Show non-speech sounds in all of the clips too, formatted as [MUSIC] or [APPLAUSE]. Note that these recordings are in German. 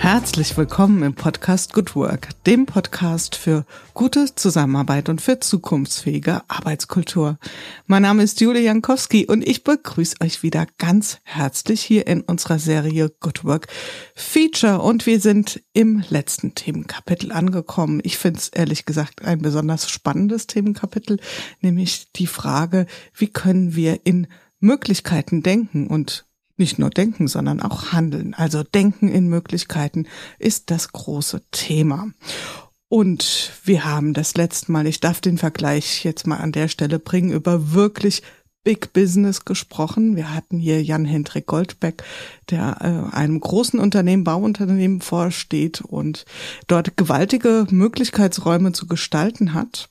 Herzlich willkommen im Podcast Good Work, dem Podcast für gute Zusammenarbeit und für zukunftsfähige Arbeitskultur. Mein Name ist Julia Jankowski und ich begrüße euch wieder ganz herzlich hier in unserer Serie Good Work Feature und wir sind im letzten Themenkapitel angekommen. Ich finde es ehrlich gesagt ein besonders spannendes Themenkapitel, nämlich die Frage, wie können wir in Möglichkeiten denken und nicht nur denken, sondern auch handeln. Also denken in Möglichkeiten ist das große Thema. Und wir haben das letzte Mal, ich darf den Vergleich jetzt mal an der Stelle bringen, über wirklich Big Business gesprochen. Wir hatten hier Jan-Hendrik Goldbeck, der äh, einem großen Unternehmen, Bauunternehmen vorsteht und dort gewaltige Möglichkeitsräume zu gestalten hat.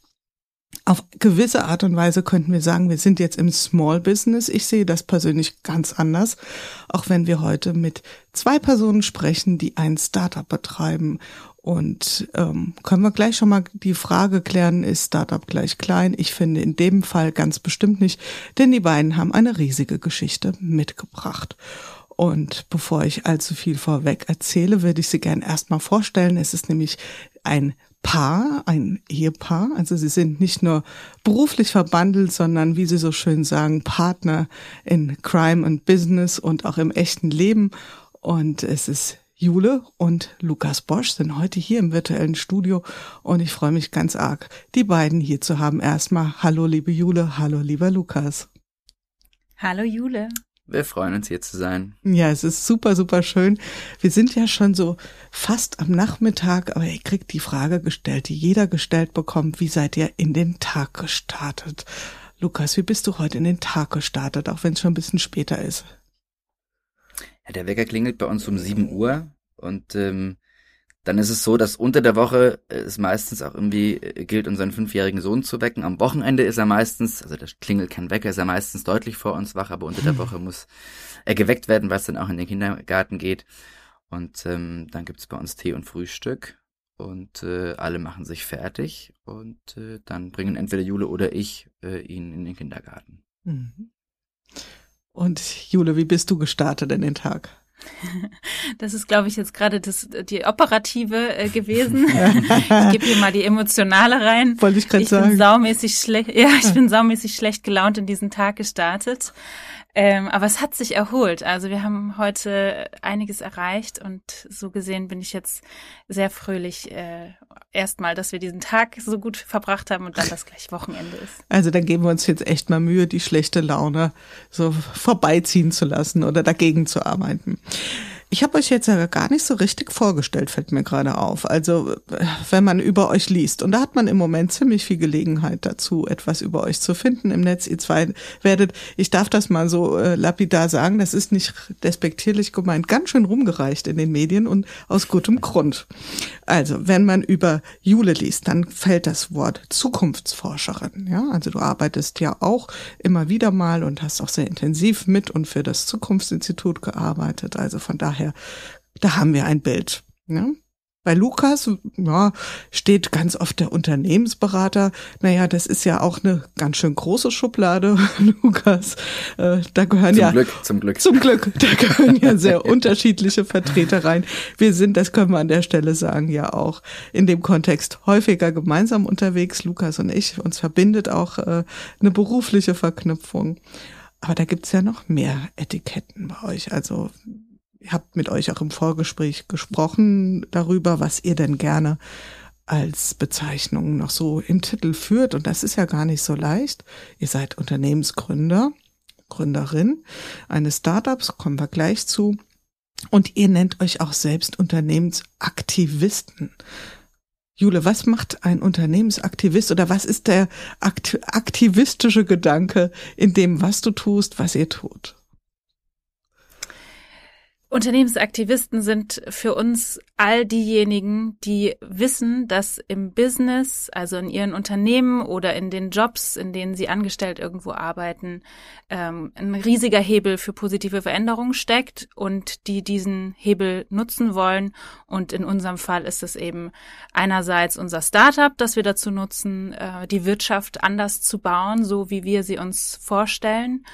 Auf gewisse Art und Weise könnten wir sagen, wir sind jetzt im Small Business. Ich sehe das persönlich ganz anders, auch wenn wir heute mit zwei Personen sprechen, die ein Startup betreiben. Und ähm, können wir gleich schon mal die Frage klären, ist Startup gleich klein? Ich finde in dem Fall ganz bestimmt nicht, denn die beiden haben eine riesige Geschichte mitgebracht. Und bevor ich allzu viel vorweg erzähle, würde ich sie gern erstmal vorstellen. Es ist nämlich ein Paar, ein Ehepaar. Also sie sind nicht nur beruflich verbandelt, sondern wie sie so schön sagen, Partner in Crime und Business und auch im echten Leben. Und es ist Jule und Lukas Bosch sind heute hier im virtuellen Studio und ich freue mich ganz arg, die beiden hier zu haben. Erstmal hallo liebe Jule, hallo lieber Lukas. Hallo Jule. Wir freuen uns hier zu sein. Ja, es ist super, super schön. Wir sind ja schon so fast am Nachmittag, aber ihr kriegt die Frage gestellt, die jeder gestellt bekommt. Wie seid ihr in den Tag gestartet? Lukas, wie bist du heute in den Tag gestartet, auch wenn es schon ein bisschen später ist? Ja, der Wecker klingelt bei uns um 7 Uhr und ähm, dann ist es so, dass unter der Woche es meistens auch irgendwie äh, gilt, unseren fünfjährigen Sohn zu wecken. Am Wochenende ist er meistens, also der klingelt kein Wecker, ist er meistens deutlich vor uns wach, aber unter der [LAUGHS] Woche muss er geweckt werden, weil es dann auch in den Kindergarten geht. Und ähm, dann gibt's bei uns Tee und Frühstück und äh, alle machen sich fertig und äh, dann bringen entweder Jule oder ich äh, ihn in den Kindergarten. Mhm. Und Jule, wie bist du gestartet in den Tag? Das ist, glaube ich, jetzt gerade das die operative äh, gewesen. ich gebe hier mal die emotionale rein. Wollte ich gerade sagen. Ich bin saumäßig schlecht. Ja, ich bin saumäßig schlecht gelaunt in diesen Tag gestartet. Ähm, aber es hat sich erholt. Also wir haben heute einiges erreicht und so gesehen bin ich jetzt sehr fröhlich. Äh, Erstmal, dass wir diesen Tag so gut verbracht haben und dann das gleich Wochenende ist. Also dann geben wir uns jetzt echt mal Mühe, die schlechte Laune so vorbeiziehen zu lassen oder dagegen zu arbeiten. Ich habe euch jetzt ja gar nicht so richtig vorgestellt, fällt mir gerade auf. Also wenn man über euch liest, und da hat man im Moment ziemlich viel Gelegenheit dazu, etwas über euch zu finden im Netz. Ihr zwei werdet, ich darf das mal so äh, lapidar sagen, das ist nicht despektierlich gemeint, ganz schön rumgereicht in den Medien und aus gutem Grund. Also wenn man über Jule liest, dann fällt das Wort Zukunftsforscherin. Ja, also du arbeitest ja auch immer wieder mal und hast auch sehr intensiv mit und für das Zukunftsinstitut gearbeitet. Also von daher daher, da haben wir ein Bild. Ne? Bei Lukas ja, steht ganz oft der Unternehmensberater. Naja, das ist ja auch eine ganz schön große Schublade, [LAUGHS] Lukas. Äh, da gehören zum ja Glück, zum Glück. Zum Glück, da gehören ja sehr unterschiedliche Vertreter rein. Wir sind, das können wir an der Stelle sagen, ja auch in dem Kontext häufiger gemeinsam unterwegs, Lukas und ich. Uns verbindet auch äh, eine berufliche Verknüpfung. Aber da gibt's ja noch mehr Etiketten bei euch. Also habt mit euch auch im Vorgespräch gesprochen darüber, was ihr denn gerne als Bezeichnung noch so im Titel führt. Und das ist ja gar nicht so leicht. Ihr seid Unternehmensgründer, Gründerin eines Startups, kommen wir gleich zu. Und ihr nennt euch auch selbst Unternehmensaktivisten. Jule, was macht ein Unternehmensaktivist oder was ist der aktivistische Gedanke in dem, was du tust, was ihr tut? Unternehmensaktivisten sind für uns all diejenigen, die wissen, dass im Business, also in ihren Unternehmen oder in den Jobs, in denen sie angestellt irgendwo arbeiten, ähm, ein riesiger Hebel für positive Veränderungen steckt und die diesen Hebel nutzen wollen. Und in unserem Fall ist es eben einerseits unser Startup, das wir dazu nutzen, äh, die Wirtschaft anders zu bauen, so wie wir sie uns vorstellen.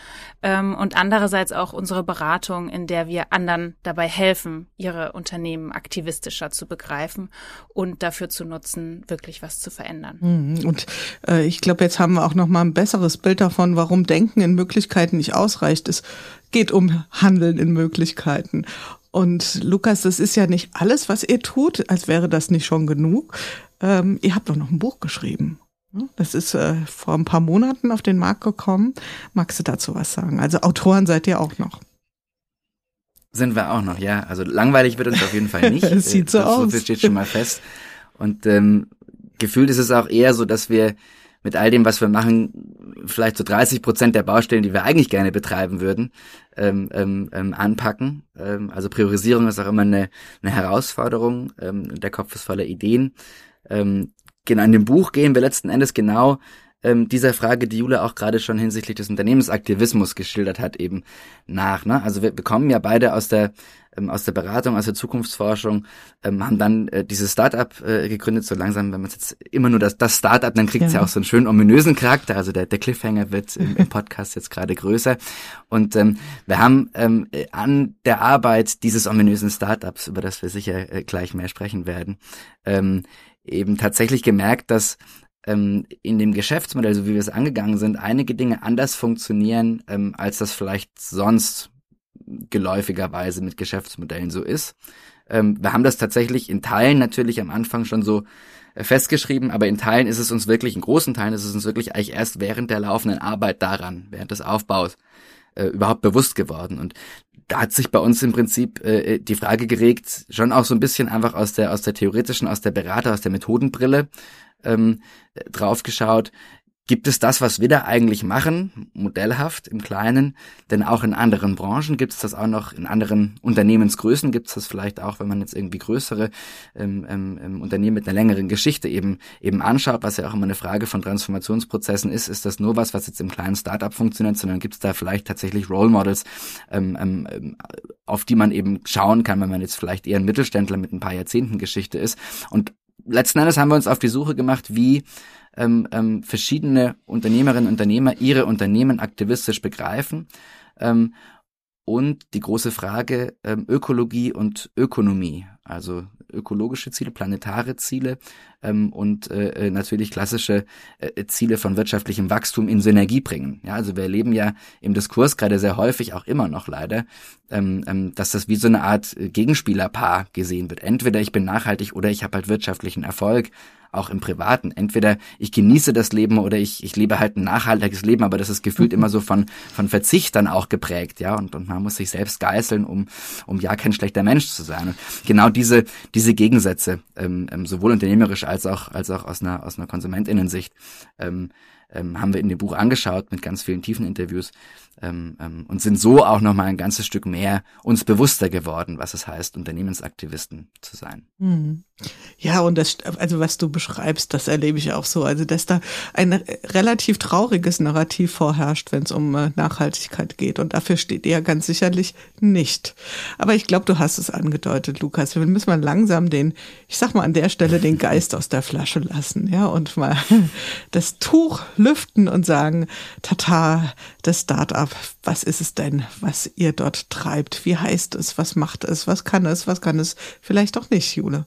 Ähm, und andererseits auch unsere Beratung, in der wir anderen dabei helfen, ihre Unternehmen aktivistischer zu begreifen und dafür zu nutzen, wirklich was zu verändern. Mhm. Und äh, ich glaube, jetzt haben wir auch noch mal ein besseres Bild davon, warum Denken in Möglichkeiten nicht ausreicht. Es geht um Handeln in Möglichkeiten. Und Lukas, das ist ja nicht alles, was ihr tut, als wäre das nicht schon genug. Ähm, ihr habt doch noch ein Buch geschrieben. Das ist äh, vor ein paar Monaten auf den Markt gekommen. Magst du dazu was sagen? Also Autoren seid ihr auch noch. Sind wir auch noch, ja. Also langweilig wird uns auf jeden Fall [LAUGHS] nicht. Es sieht so das, aus. So steht schon mal fest. Und ähm, gefühlt ist es auch eher so, dass wir mit all dem, was wir machen, vielleicht so 30 Prozent der Baustellen, die wir eigentlich gerne betreiben würden, ähm, ähm, ähm, anpacken. Ähm, also Priorisierung ist auch immer eine, eine Herausforderung. Ähm, der Kopf ist voller Ideen. Ähm, genau, in dem Buch gehen wir letzten Endes genau ähm, dieser Frage, die Jule auch gerade schon hinsichtlich des Unternehmensaktivismus geschildert hat, eben nach. Ne? Also wir, wir kommen ja beide aus der ähm, aus der Beratung, aus der Zukunftsforschung, ähm, haben dann äh, dieses Startup äh, gegründet. So langsam, wenn man jetzt immer nur das, das Startup, dann kriegt es ja. ja. auch so einen schönen ominösen Charakter. Also der, der Cliffhanger wird im, im Podcast jetzt gerade größer. Und ähm, wir haben ähm, an der Arbeit dieses ominösen Startups, über das wir sicher äh, gleich mehr sprechen werden, ähm, eben tatsächlich gemerkt, dass ähm, in dem Geschäftsmodell, so wie wir es angegangen sind, einige Dinge anders funktionieren, ähm, als das vielleicht sonst geläufigerweise mit Geschäftsmodellen so ist. Ähm, wir haben das tatsächlich in Teilen natürlich am Anfang schon so äh, festgeschrieben, aber in Teilen ist es uns wirklich, in großen Teilen ist es uns wirklich eigentlich erst während der laufenden Arbeit daran, während des Aufbaus, äh, überhaupt bewusst geworden. Und da hat sich bei uns im Prinzip äh, die Frage geregt, schon auch so ein bisschen einfach aus der, aus der theoretischen, aus der Berater, aus der Methodenbrille, ähm, drauf geschaut, Gibt es das, was wir da eigentlich machen, modellhaft im Kleinen, denn auch in anderen Branchen gibt es das auch noch, in anderen Unternehmensgrößen gibt es das vielleicht auch, wenn man jetzt irgendwie größere ähm, ähm, ähm, Unternehmen mit einer längeren Geschichte eben eben anschaut, was ja auch immer eine Frage von Transformationsprozessen ist, ist das nur was, was jetzt im kleinen Startup funktioniert, sondern gibt es da vielleicht tatsächlich Role Models, ähm, ähm, auf die man eben schauen kann, wenn man jetzt vielleicht eher ein Mittelständler mit ein paar Jahrzehnten Geschichte ist. Und letzten Endes haben wir uns auf die Suche gemacht, wie ähm, ähm, verschiedene Unternehmerinnen und Unternehmer ihre Unternehmen aktivistisch begreifen. Ähm, und die große Frage ähm, Ökologie und Ökonomie, also ökologische Ziele, planetare Ziele ähm, und äh, äh, natürlich klassische äh, Ziele von wirtschaftlichem Wachstum in Synergie bringen. Ja, also wir erleben ja im Diskurs gerade sehr häufig, auch immer noch leider, ähm, ähm, dass das wie so eine Art Gegenspielerpaar gesehen wird. Entweder ich bin nachhaltig oder ich habe halt wirtschaftlichen Erfolg auch im Privaten. Entweder ich genieße das Leben oder ich, ich lebe halt ein nachhaltiges Leben, aber das ist gefühlt mhm. immer so von, von Verzicht dann auch geprägt, ja, und, und man muss sich selbst geißeln, um, um ja kein schlechter Mensch zu sein. Und genau diese, diese Gegensätze, ähm, ähm, sowohl unternehmerisch als auch, als auch aus einer, aus einer Konsumentinnensicht, ähm, ähm, haben wir in dem Buch angeschaut mit ganz vielen tiefen Interviews ähm, ähm, und sind so auch nochmal ein ganzes Stück mehr uns bewusster geworden, was es heißt, Unternehmensaktivisten zu sein. Mhm. Ja, und das, also was du beschreibst, das erlebe ich auch so. Also, dass da ein relativ trauriges Narrativ vorherrscht, wenn es um äh, Nachhaltigkeit geht. Und dafür steht ihr ganz sicherlich nicht. Aber ich glaube, du hast es angedeutet, Lukas. Wir müssen mal langsam den, ich sag mal an der Stelle, den Geist aus der Flasche lassen, ja, und mal [LAUGHS] das Tuch lüften und sagen, tata, das Start-up, was ist es denn, was ihr dort treibt? Wie heißt es? Was macht es? Was kann es? Was kann es? Vielleicht auch nicht, Jule.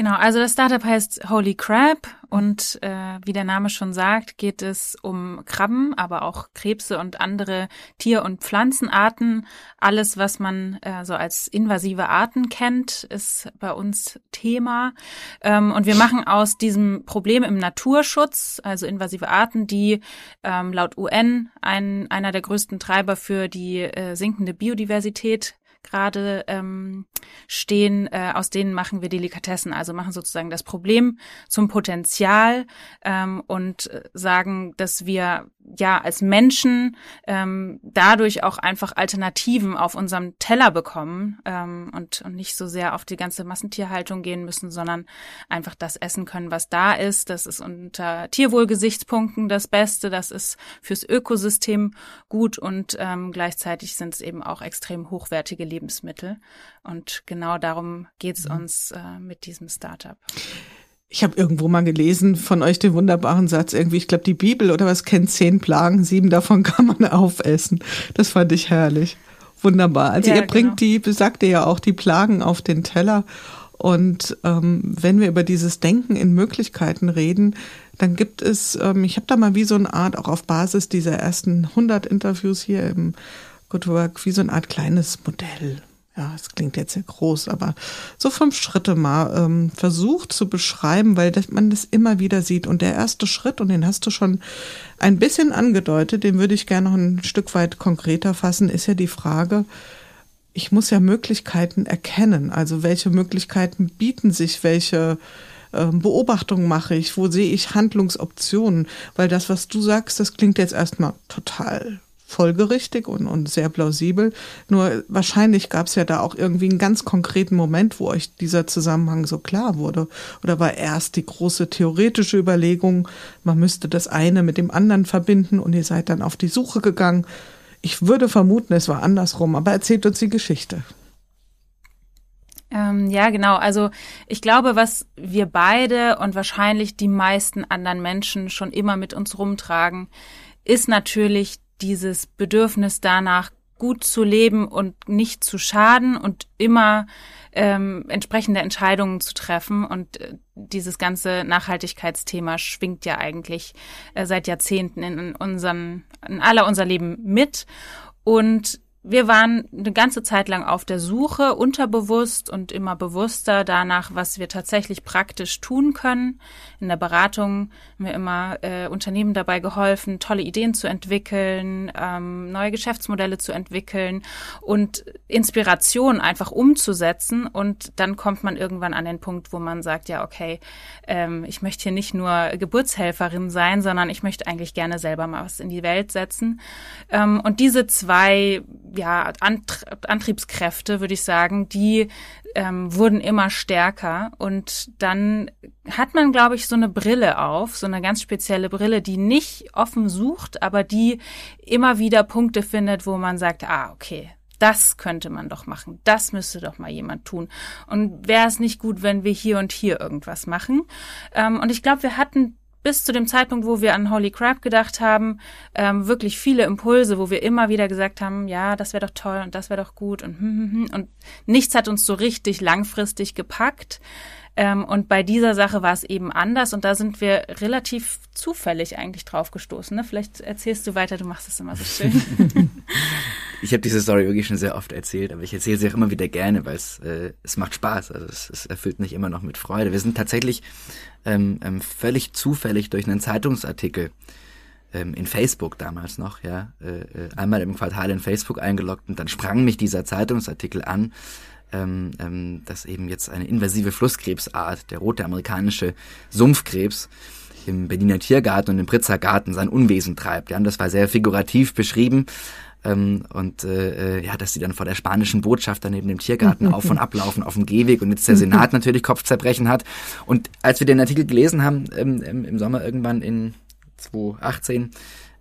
Genau, also das Startup heißt Holy Crab und äh, wie der Name schon sagt, geht es um Krabben, aber auch Krebse und andere Tier- und Pflanzenarten. Alles, was man äh, so als invasive Arten kennt, ist bei uns Thema. Ähm, und wir machen aus diesem Problem im Naturschutz, also invasive Arten, die ähm, laut UN ein, einer der größten Treiber für die äh, sinkende Biodiversität gerade ähm, stehen, äh, aus denen machen wir Delikatessen, also machen sozusagen das Problem zum Potenzial ähm, und äh, sagen, dass wir ja als Menschen ähm, dadurch auch einfach Alternativen auf unserem Teller bekommen ähm, und, und nicht so sehr auf die ganze Massentierhaltung gehen müssen, sondern einfach das essen können, was da ist. Das ist unter Tierwohlgesichtspunkten das Beste, das ist fürs Ökosystem gut und ähm, gleichzeitig sind es eben auch extrem hochwertige Lebensmittel. Und genau darum geht es mhm. uns äh, mit diesem Startup. Ich habe irgendwo mal gelesen von euch den wunderbaren Satz, irgendwie, ich glaube, die Bibel oder was kennt zehn Plagen, sieben davon [LAUGHS] kann man aufessen. Das fand ich herrlich. Wunderbar. Also ja, ihr bringt genau. die, sagt ihr ja auch, die Plagen auf den Teller. Und ähm, wenn wir über dieses Denken in Möglichkeiten reden, dann gibt es, ähm, ich habe da mal wie so eine Art, auch auf Basis dieser ersten 100 Interviews hier im Good Work, wie so eine Art kleines Modell ja, es klingt jetzt sehr groß, aber so fünf Schritte mal ähm, versucht zu beschreiben, weil das, man das immer wieder sieht. Und der erste Schritt, und den hast du schon ein bisschen angedeutet, den würde ich gerne noch ein Stück weit konkreter fassen, ist ja die Frage, ich muss ja Möglichkeiten erkennen. Also welche Möglichkeiten bieten sich, welche ähm, Beobachtungen mache ich, wo sehe ich Handlungsoptionen? Weil das, was du sagst, das klingt jetzt erstmal total folgerichtig und, und sehr plausibel. Nur wahrscheinlich gab es ja da auch irgendwie einen ganz konkreten Moment, wo euch dieser Zusammenhang so klar wurde. Oder war erst die große theoretische Überlegung, man müsste das eine mit dem anderen verbinden und ihr seid dann auf die Suche gegangen. Ich würde vermuten, es war andersrum, aber erzählt uns die Geschichte. Ähm, ja, genau. Also ich glaube, was wir beide und wahrscheinlich die meisten anderen Menschen schon immer mit uns rumtragen, ist natürlich dieses Bedürfnis danach, gut zu leben und nicht zu schaden und immer ähm, entsprechende Entscheidungen zu treffen. Und äh, dieses ganze Nachhaltigkeitsthema schwingt ja eigentlich äh, seit Jahrzehnten in, unseren, in aller unser Leben mit. Und wir waren eine ganze Zeit lang auf der Suche, unterbewusst und immer bewusster danach, was wir tatsächlich praktisch tun können. In der Beratung wir immer äh, Unternehmen dabei geholfen, tolle Ideen zu entwickeln, ähm, neue Geschäftsmodelle zu entwickeln und Inspiration einfach umzusetzen. Und dann kommt man irgendwann an den Punkt, wo man sagt, ja, okay, ähm, ich möchte hier nicht nur Geburtshelferin sein, sondern ich möchte eigentlich gerne selber mal was in die Welt setzen. Ähm, und diese zwei ja, Antriebskräfte, würde ich sagen, die ähm, wurden immer stärker. Und dann hat man, glaube ich, so eine Brille auf, so eine ganz spezielle Brille, die nicht offen sucht, aber die immer wieder Punkte findet, wo man sagt, ah, okay, das könnte man doch machen, das müsste doch mal jemand tun. Und wäre es nicht gut, wenn wir hier und hier irgendwas machen? Ähm, und ich glaube, wir hatten bis zu dem Zeitpunkt, wo wir an Holy Crap gedacht haben, ähm, wirklich viele Impulse, wo wir immer wieder gesagt haben, ja, das wäre doch toll und das wäre doch gut und hm, hm, hm. und nichts hat uns so richtig langfristig gepackt. Ähm, und bei dieser Sache war es eben anders und da sind wir relativ zufällig eigentlich drauf gestoßen. Ne? Vielleicht erzählst du weiter, du machst es immer so schön. [LAUGHS] ich habe diese Story wirklich schon sehr oft erzählt, aber ich erzähle sie auch immer wieder gerne, weil es, äh, es macht Spaß. Also es, es erfüllt mich immer noch mit Freude. Wir sind tatsächlich ähm, ähm, völlig zufällig durch einen Zeitungsartikel ähm, in Facebook damals noch, ja, äh, äh, einmal im Quartal in Facebook eingeloggt und dann sprang mich dieser Zeitungsartikel an ähm, ähm, dass eben jetzt eine invasive Flusskrebsart, der rote amerikanische Sumpfkrebs, im Berliner Tiergarten und im Pritzer Garten sein Unwesen treibt. Ja, und das war sehr figurativ beschrieben. Ähm, und äh, äh ja, dass sie dann vor der spanischen Botschaft dann neben dem Tiergarten [LAUGHS] auf und ablaufen auf dem Gehweg und jetzt der Senat natürlich Kopfzerbrechen hat. Und als wir den Artikel gelesen haben, ähm, im Sommer irgendwann in 2018,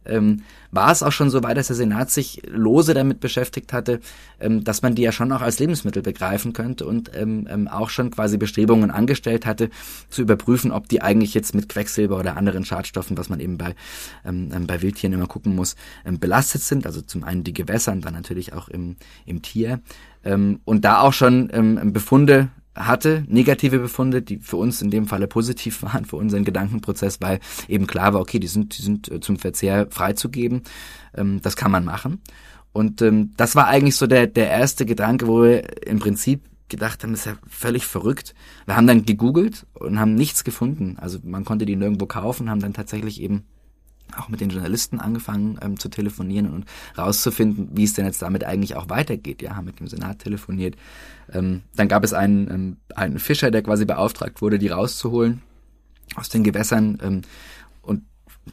ähm, war es auch schon so weit, dass der Senat sich lose damit beschäftigt hatte, ähm, dass man die ja schon auch als Lebensmittel begreifen könnte und ähm, ähm, auch schon quasi Bestrebungen angestellt hatte, zu überprüfen, ob die eigentlich jetzt mit Quecksilber oder anderen Schadstoffen, was man eben bei, ähm, ähm bei Wildtieren immer gucken muss, belastet sind. Also zum einen die Gewässer und dann natürlich auch im, im Tier. Und da auch schon Befunde hatte, negative Befunde, die für uns in dem Falle positiv [LAUGHS] waren, für unseren Gedankenprozess, weil eben klar war, okay, die sind, die sind äh, zum Verzehr freizugeben. Ähm, das kann man machen. Und ähm, das war eigentlich so der, der erste Gedanke, wo wir im Prinzip gedacht haben, das ist ja völlig verrückt. Wir haben dann gegoogelt und haben nichts gefunden. Also man konnte die nirgendwo kaufen, haben dann tatsächlich eben auch mit den Journalisten angefangen ähm, zu telefonieren und rauszufinden, wie es denn jetzt damit eigentlich auch weitergeht. Ja, haben mit dem Senat telefoniert. Ähm, dann gab es einen, ähm, einen Fischer, der quasi beauftragt wurde, die rauszuholen aus den Gewässern. Ähm, und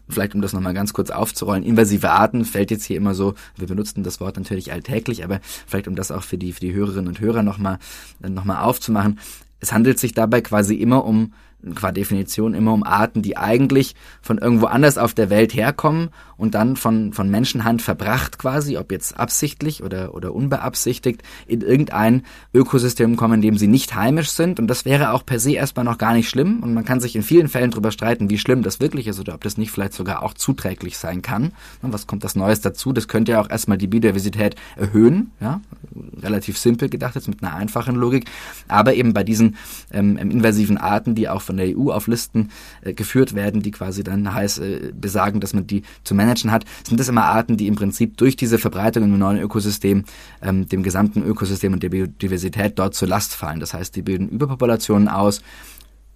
vielleicht um das nochmal ganz kurz aufzurollen, invasive Arten fällt jetzt hier immer so, wir benutzen das Wort natürlich alltäglich, aber vielleicht um das auch für die, für die Hörerinnen und Hörer nochmal noch mal aufzumachen. Es handelt sich dabei quasi immer um qua Definition immer um Arten, die eigentlich von irgendwo anders auf der Welt herkommen und dann von, von Menschenhand verbracht quasi, ob jetzt absichtlich oder, oder unbeabsichtigt, in irgendein Ökosystem kommen, in dem sie nicht heimisch sind. Und das wäre auch per se erstmal noch gar nicht schlimm. Und man kann sich in vielen Fällen darüber streiten, wie schlimm das wirklich ist oder ob das nicht vielleicht sogar auch zuträglich sein kann. Und was kommt das Neues dazu? Das könnte ja auch erstmal die Biodiversität erhöhen. Ja? Relativ simpel gedacht jetzt mit einer einfachen Logik. Aber eben bei diesen ähm, invasiven Arten, die auch von der EU auf Listen äh, geführt werden, die quasi dann heiß äh, besagen, dass man die zu managen hat, sind das immer Arten, die im Prinzip durch diese Verbreitung im neuen Ökosystem ähm, dem gesamten Ökosystem und der Biodiversität dort zur Last fallen. Das heißt, die bilden Überpopulationen aus.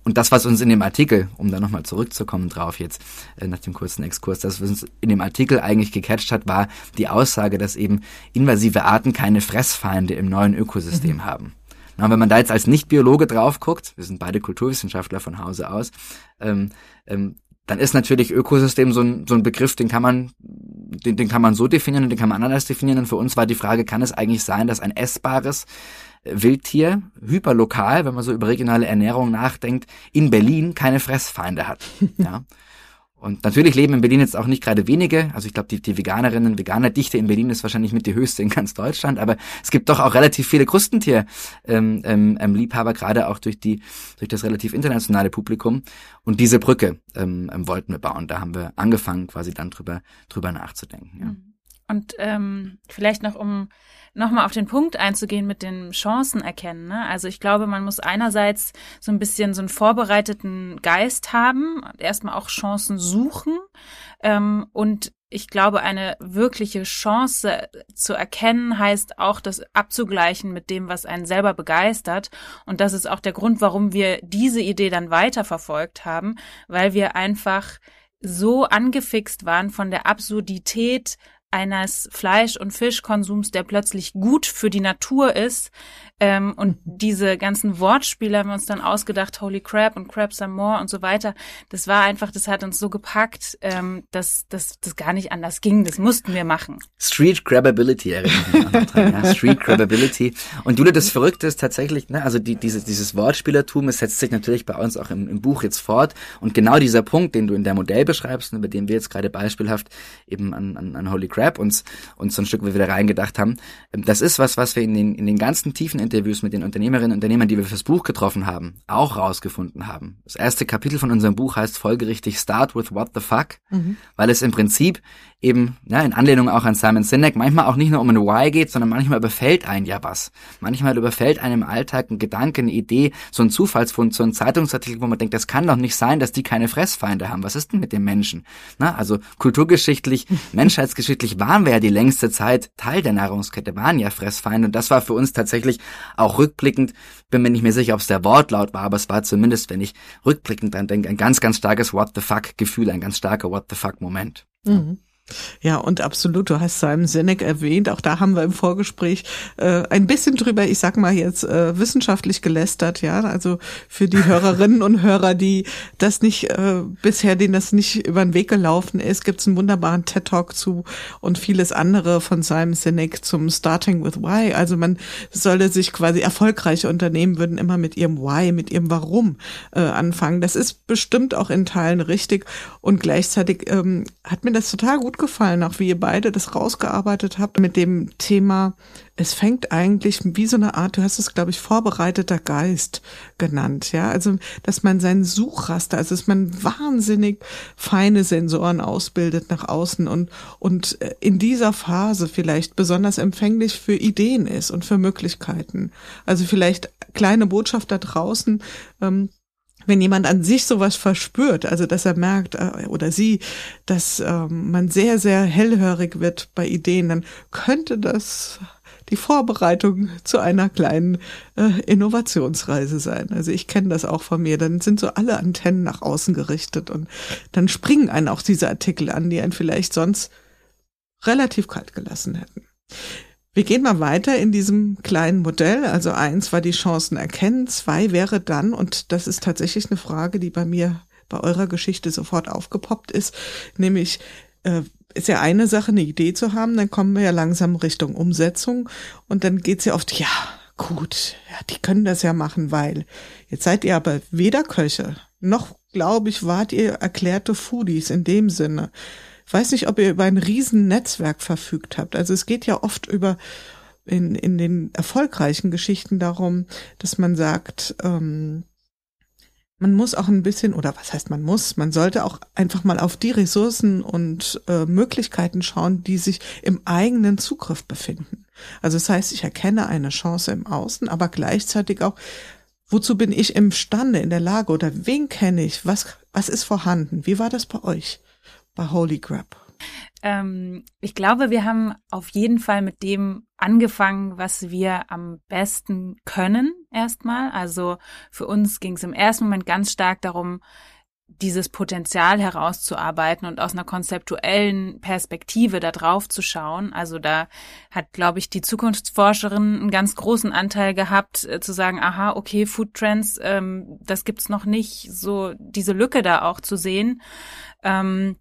Und das, was uns in dem Artikel, um da nochmal zurückzukommen drauf jetzt, äh, nach dem kurzen Exkurs, das, was uns in dem Artikel eigentlich gecatcht hat, war die Aussage, dass eben invasive Arten keine Fressfeinde im neuen Ökosystem mhm. haben. Na, wenn man da jetzt als Nicht-Biologe drauf guckt, wir sind beide Kulturwissenschaftler von Hause aus, ähm, ähm, dann ist natürlich Ökosystem so ein, so ein Begriff, den kann man, den, den kann man so definieren und den kann man anders definieren. Und für uns war die Frage, kann es eigentlich sein, dass ein essbares Wildtier, hyperlokal, wenn man so über regionale Ernährung nachdenkt, in Berlin keine Fressfeinde hat. [LAUGHS] Ja. Und natürlich leben in Berlin jetzt auch nicht gerade wenige. Also ich glaube, die, die Veganerinnen, Veganerdichte in Berlin ist wahrscheinlich mit die höchste in ganz Deutschland. Aber es gibt doch auch relativ viele Krustentier-Liebhaber, ähm, ähm, ähm gerade auch durch die durch das relativ internationale Publikum. Und diese Brücke ähm, ähm, wollten wir bauen. Da haben wir angefangen, quasi dann drüber drüber nachzudenken. Ja. Und ähm, vielleicht noch um nochmal auf den Punkt einzugehen mit den Chancen erkennen. Ne? Also ich glaube, man muss einerseits so ein bisschen so einen vorbereiteten Geist haben, erstmal auch Chancen suchen ähm, und ich glaube, eine wirkliche Chance zu erkennen heißt auch, das abzugleichen mit dem, was einen selber begeistert. Und das ist auch der Grund, warum wir diese Idee dann weiterverfolgt haben, weil wir einfach so angefixt waren von der Absurdität eines Fleisch- und Fischkonsums, der plötzlich gut für die Natur ist. Ähm, und diese ganzen Wortspiele haben wir uns dann ausgedacht, Holy Crap und Crab Some More und so weiter. Das war einfach, das hat uns so gepackt, ähm, dass das gar nicht anders ging. Das mussten wir machen. Street Crabability erinnert. Ja, Street Crabability. Und Jule, das Verrückte ist tatsächlich, ne, also die, diese, dieses Wortspielertum, es setzt sich natürlich bei uns auch im, im Buch jetzt fort. Und genau dieser Punkt, den du in der Modell beschreibst, über den wir jetzt gerade beispielhaft eben an, an, an Holy Crap Crap uns, uns so ein Stück wieder reingedacht haben. Das ist was, was wir in den, in den ganzen tiefen Interviews mit den Unternehmerinnen und Unternehmern, die wir fürs Buch getroffen haben, auch rausgefunden haben. Das erste Kapitel von unserem Buch heißt folgerichtig Start with What the Fuck, mhm. weil es im Prinzip eben, ja, in Anlehnung auch an Simon Sinek, manchmal auch nicht nur um ein Why geht, sondern manchmal überfällt einen ja was. Manchmal überfällt einem im Alltag ein Gedanke, eine Idee, so ein Zufallsfund, so ein Zeitungsartikel, wo man denkt, das kann doch nicht sein, dass die keine Fressfeinde haben. Was ist denn mit den Menschen? Na, also kulturgeschichtlich, [LAUGHS] menschheitsgeschichtlich waren wir ja die längste Zeit Teil der Nahrungskette, waren ja Fressfeinde und das war für uns tatsächlich auch rückblickend, bin mir nicht mehr sicher, ob es der Wortlaut war, aber es war zumindest, wenn ich rückblickend dran denke, ein ganz, ganz starkes What the fuck Gefühl, ein ganz starker What the fuck Moment. Mhm. Ja, und absolut, du hast Simon Sinek erwähnt, auch da haben wir im Vorgespräch äh, ein bisschen drüber, ich sag mal jetzt, äh, wissenschaftlich gelästert, ja, also für die Hörerinnen und Hörer, die das nicht, äh, bisher denen das nicht über den Weg gelaufen ist, gibt's einen wunderbaren TED-Talk zu und vieles andere von Simon Sinek zum Starting with Why, also man solle sich quasi, erfolgreiche Unternehmen würden immer mit ihrem Why, mit ihrem Warum äh, anfangen, das ist bestimmt auch in Teilen richtig. Und gleichzeitig ähm, hat mir das total gut gefallen, auch wie ihr beide das rausgearbeitet habt mit dem Thema, es fängt eigentlich wie so eine Art, du hast es, glaube ich, vorbereiteter Geist genannt, ja. Also, dass man seinen Suchraster, also dass man wahnsinnig feine Sensoren ausbildet nach außen und, und in dieser Phase vielleicht besonders empfänglich für Ideen ist und für Möglichkeiten. Also vielleicht kleine Botschaft da draußen, ähm, wenn jemand an sich sowas verspürt, also dass er merkt äh, oder sie, dass ähm, man sehr, sehr hellhörig wird bei Ideen, dann könnte das die Vorbereitung zu einer kleinen äh, Innovationsreise sein. Also ich kenne das auch von mir. Dann sind so alle Antennen nach außen gerichtet und dann springen einen auch diese Artikel an, die einen vielleicht sonst relativ kalt gelassen hätten. Wir gehen mal weiter in diesem kleinen Modell. Also eins war die Chancen erkennen, zwei wäre dann, und das ist tatsächlich eine Frage, die bei mir bei eurer Geschichte sofort aufgepoppt ist, nämlich äh, ist ja eine Sache, eine Idee zu haben, dann kommen wir ja langsam Richtung Umsetzung und dann geht's ja oft, ja, gut, ja, die können das ja machen, weil jetzt seid ihr aber weder Köche, noch, glaube ich, wart ihr erklärte Foodies in dem Sinne. Ich weiß nicht, ob ihr über ein Riesennetzwerk verfügt habt. Also es geht ja oft über in, in den erfolgreichen Geschichten darum, dass man sagt, ähm, man muss auch ein bisschen, oder was heißt man muss, man sollte auch einfach mal auf die Ressourcen und äh, Möglichkeiten schauen, die sich im eigenen Zugriff befinden. Also das heißt, ich erkenne eine Chance im Außen, aber gleichzeitig auch, wozu bin ich imstande, in der Lage oder wen kenne ich, was, was ist vorhanden? Wie war das bei euch, bei Holy Grab? Ähm, ich glaube, wir haben auf jeden Fall mit dem angefangen, was wir am besten können erstmal. Also für uns ging es im ersten Moment ganz stark darum, dieses Potenzial herauszuarbeiten und aus einer konzeptuellen Perspektive da drauf zu schauen. Also da hat, glaube ich, die Zukunftsforscherin einen ganz großen Anteil gehabt, äh, zu sagen, aha, okay, Food Trends, ähm, das gibt's noch nicht, so diese Lücke da auch zu sehen. Ähm,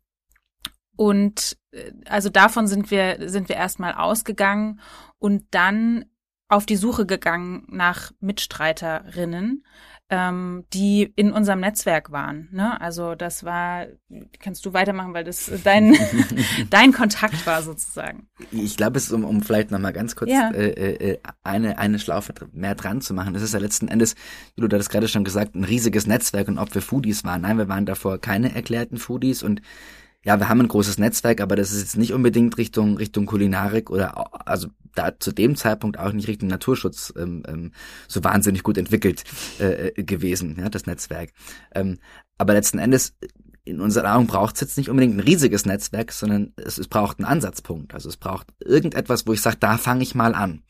und äh, also davon sind wir, sind wir erstmal ausgegangen und dann auf die Suche gegangen nach Mitstreiterinnen, ähm, die in unserem Netzwerk waren. Ne? Also das war, kannst du weitermachen, weil das dein, [LAUGHS] [LAUGHS] dein Kontakt war sozusagen. Ich glaube, es ist, um, um vielleicht nochmal ganz kurz ja. äh, äh, eine, eine Schlaufe mehr dran zu machen. Das ist ja letzten Endes, wie du das gerade schon gesagt, ein riesiges Netzwerk und ob wir Foodies waren. Nein, wir waren davor keine erklärten Foodies und ja, wir haben ein großes Netzwerk, aber das ist jetzt nicht unbedingt Richtung Richtung Kulinarik oder also da zu dem Zeitpunkt auch nicht Richtung Naturschutz ähm, ähm, so wahnsinnig gut entwickelt äh, äh gewesen, ja, das Netzwerk. Ähm, aber letzten Endes in unserer Augen braucht es jetzt nicht unbedingt ein riesiges Netzwerk, sondern es, es braucht einen Ansatzpunkt. Also es braucht irgendetwas, wo ich sage, da fange ich mal an.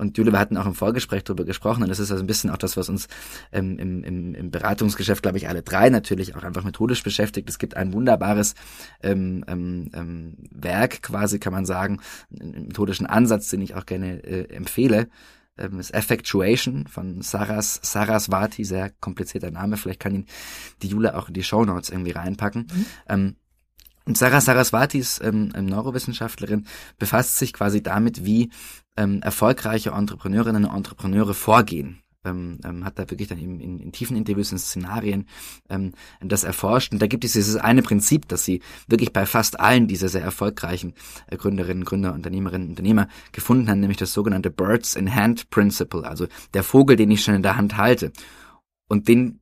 Und Jule, wir hatten auch im Vorgespräch darüber gesprochen und das ist also ein bisschen auch das, was uns ähm, im, im, im Beratungsgeschäft, glaube ich, alle drei natürlich auch einfach methodisch beschäftigt. Es gibt ein wunderbares ähm, ähm, ähm Werk quasi, kann man sagen, einen methodischen Ansatz, den ich auch gerne äh, empfehle. Ähm, das Effectuation von Saras, Saraswati, sehr komplizierter Name, vielleicht kann ihn die Jule auch in die Show Notes irgendwie reinpacken. Mhm. Ähm, Sarah Saraswati ist ähm, Neurowissenschaftlerin, befasst sich quasi damit, wie ähm, erfolgreiche Entrepreneurinnen und Entrepreneure vorgehen. Ähm, ähm, hat da wirklich dann eben in, in tiefen Interviews, in Szenarien ähm, das erforscht. Und da gibt es dieses eine Prinzip, das sie wirklich bei fast allen dieser sehr erfolgreichen äh, Gründerinnen, Gründer, Unternehmerinnen, Unternehmer gefunden haben, nämlich das sogenannte Birds in Hand Principle, also der Vogel, den ich schon in der Hand halte. Und den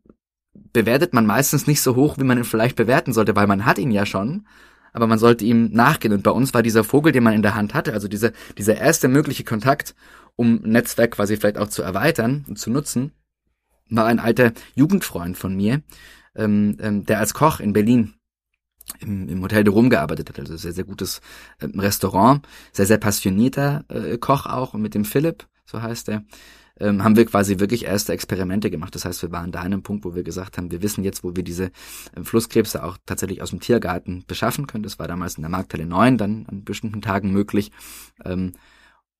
bewertet man meistens nicht so hoch, wie man ihn vielleicht bewerten sollte, weil man hat ihn ja schon aber man sollte ihm nachgehen. Und bei uns war dieser Vogel, den man in der Hand hatte, also dieser, dieser erste mögliche Kontakt, um Netzwerk quasi vielleicht auch zu erweitern und zu nutzen, war ein alter Jugendfreund von mir, ähm, ähm, der als Koch in Berlin im, im Hotel de Rum gearbeitet hat, also sehr, sehr gutes äh, Restaurant, sehr, sehr passionierter äh, Koch auch und mit dem Philipp, so heißt er, ähm, haben wir quasi wirklich erste Experimente gemacht. Das heißt, wir waren da an einem Punkt, wo wir gesagt haben, wir wissen jetzt, wo wir diese ähm, Flusskrebse auch tatsächlich aus dem Tiergarten beschaffen können. Das war damals in der Markthalle 9 dann an bestimmten Tagen möglich. Ähm,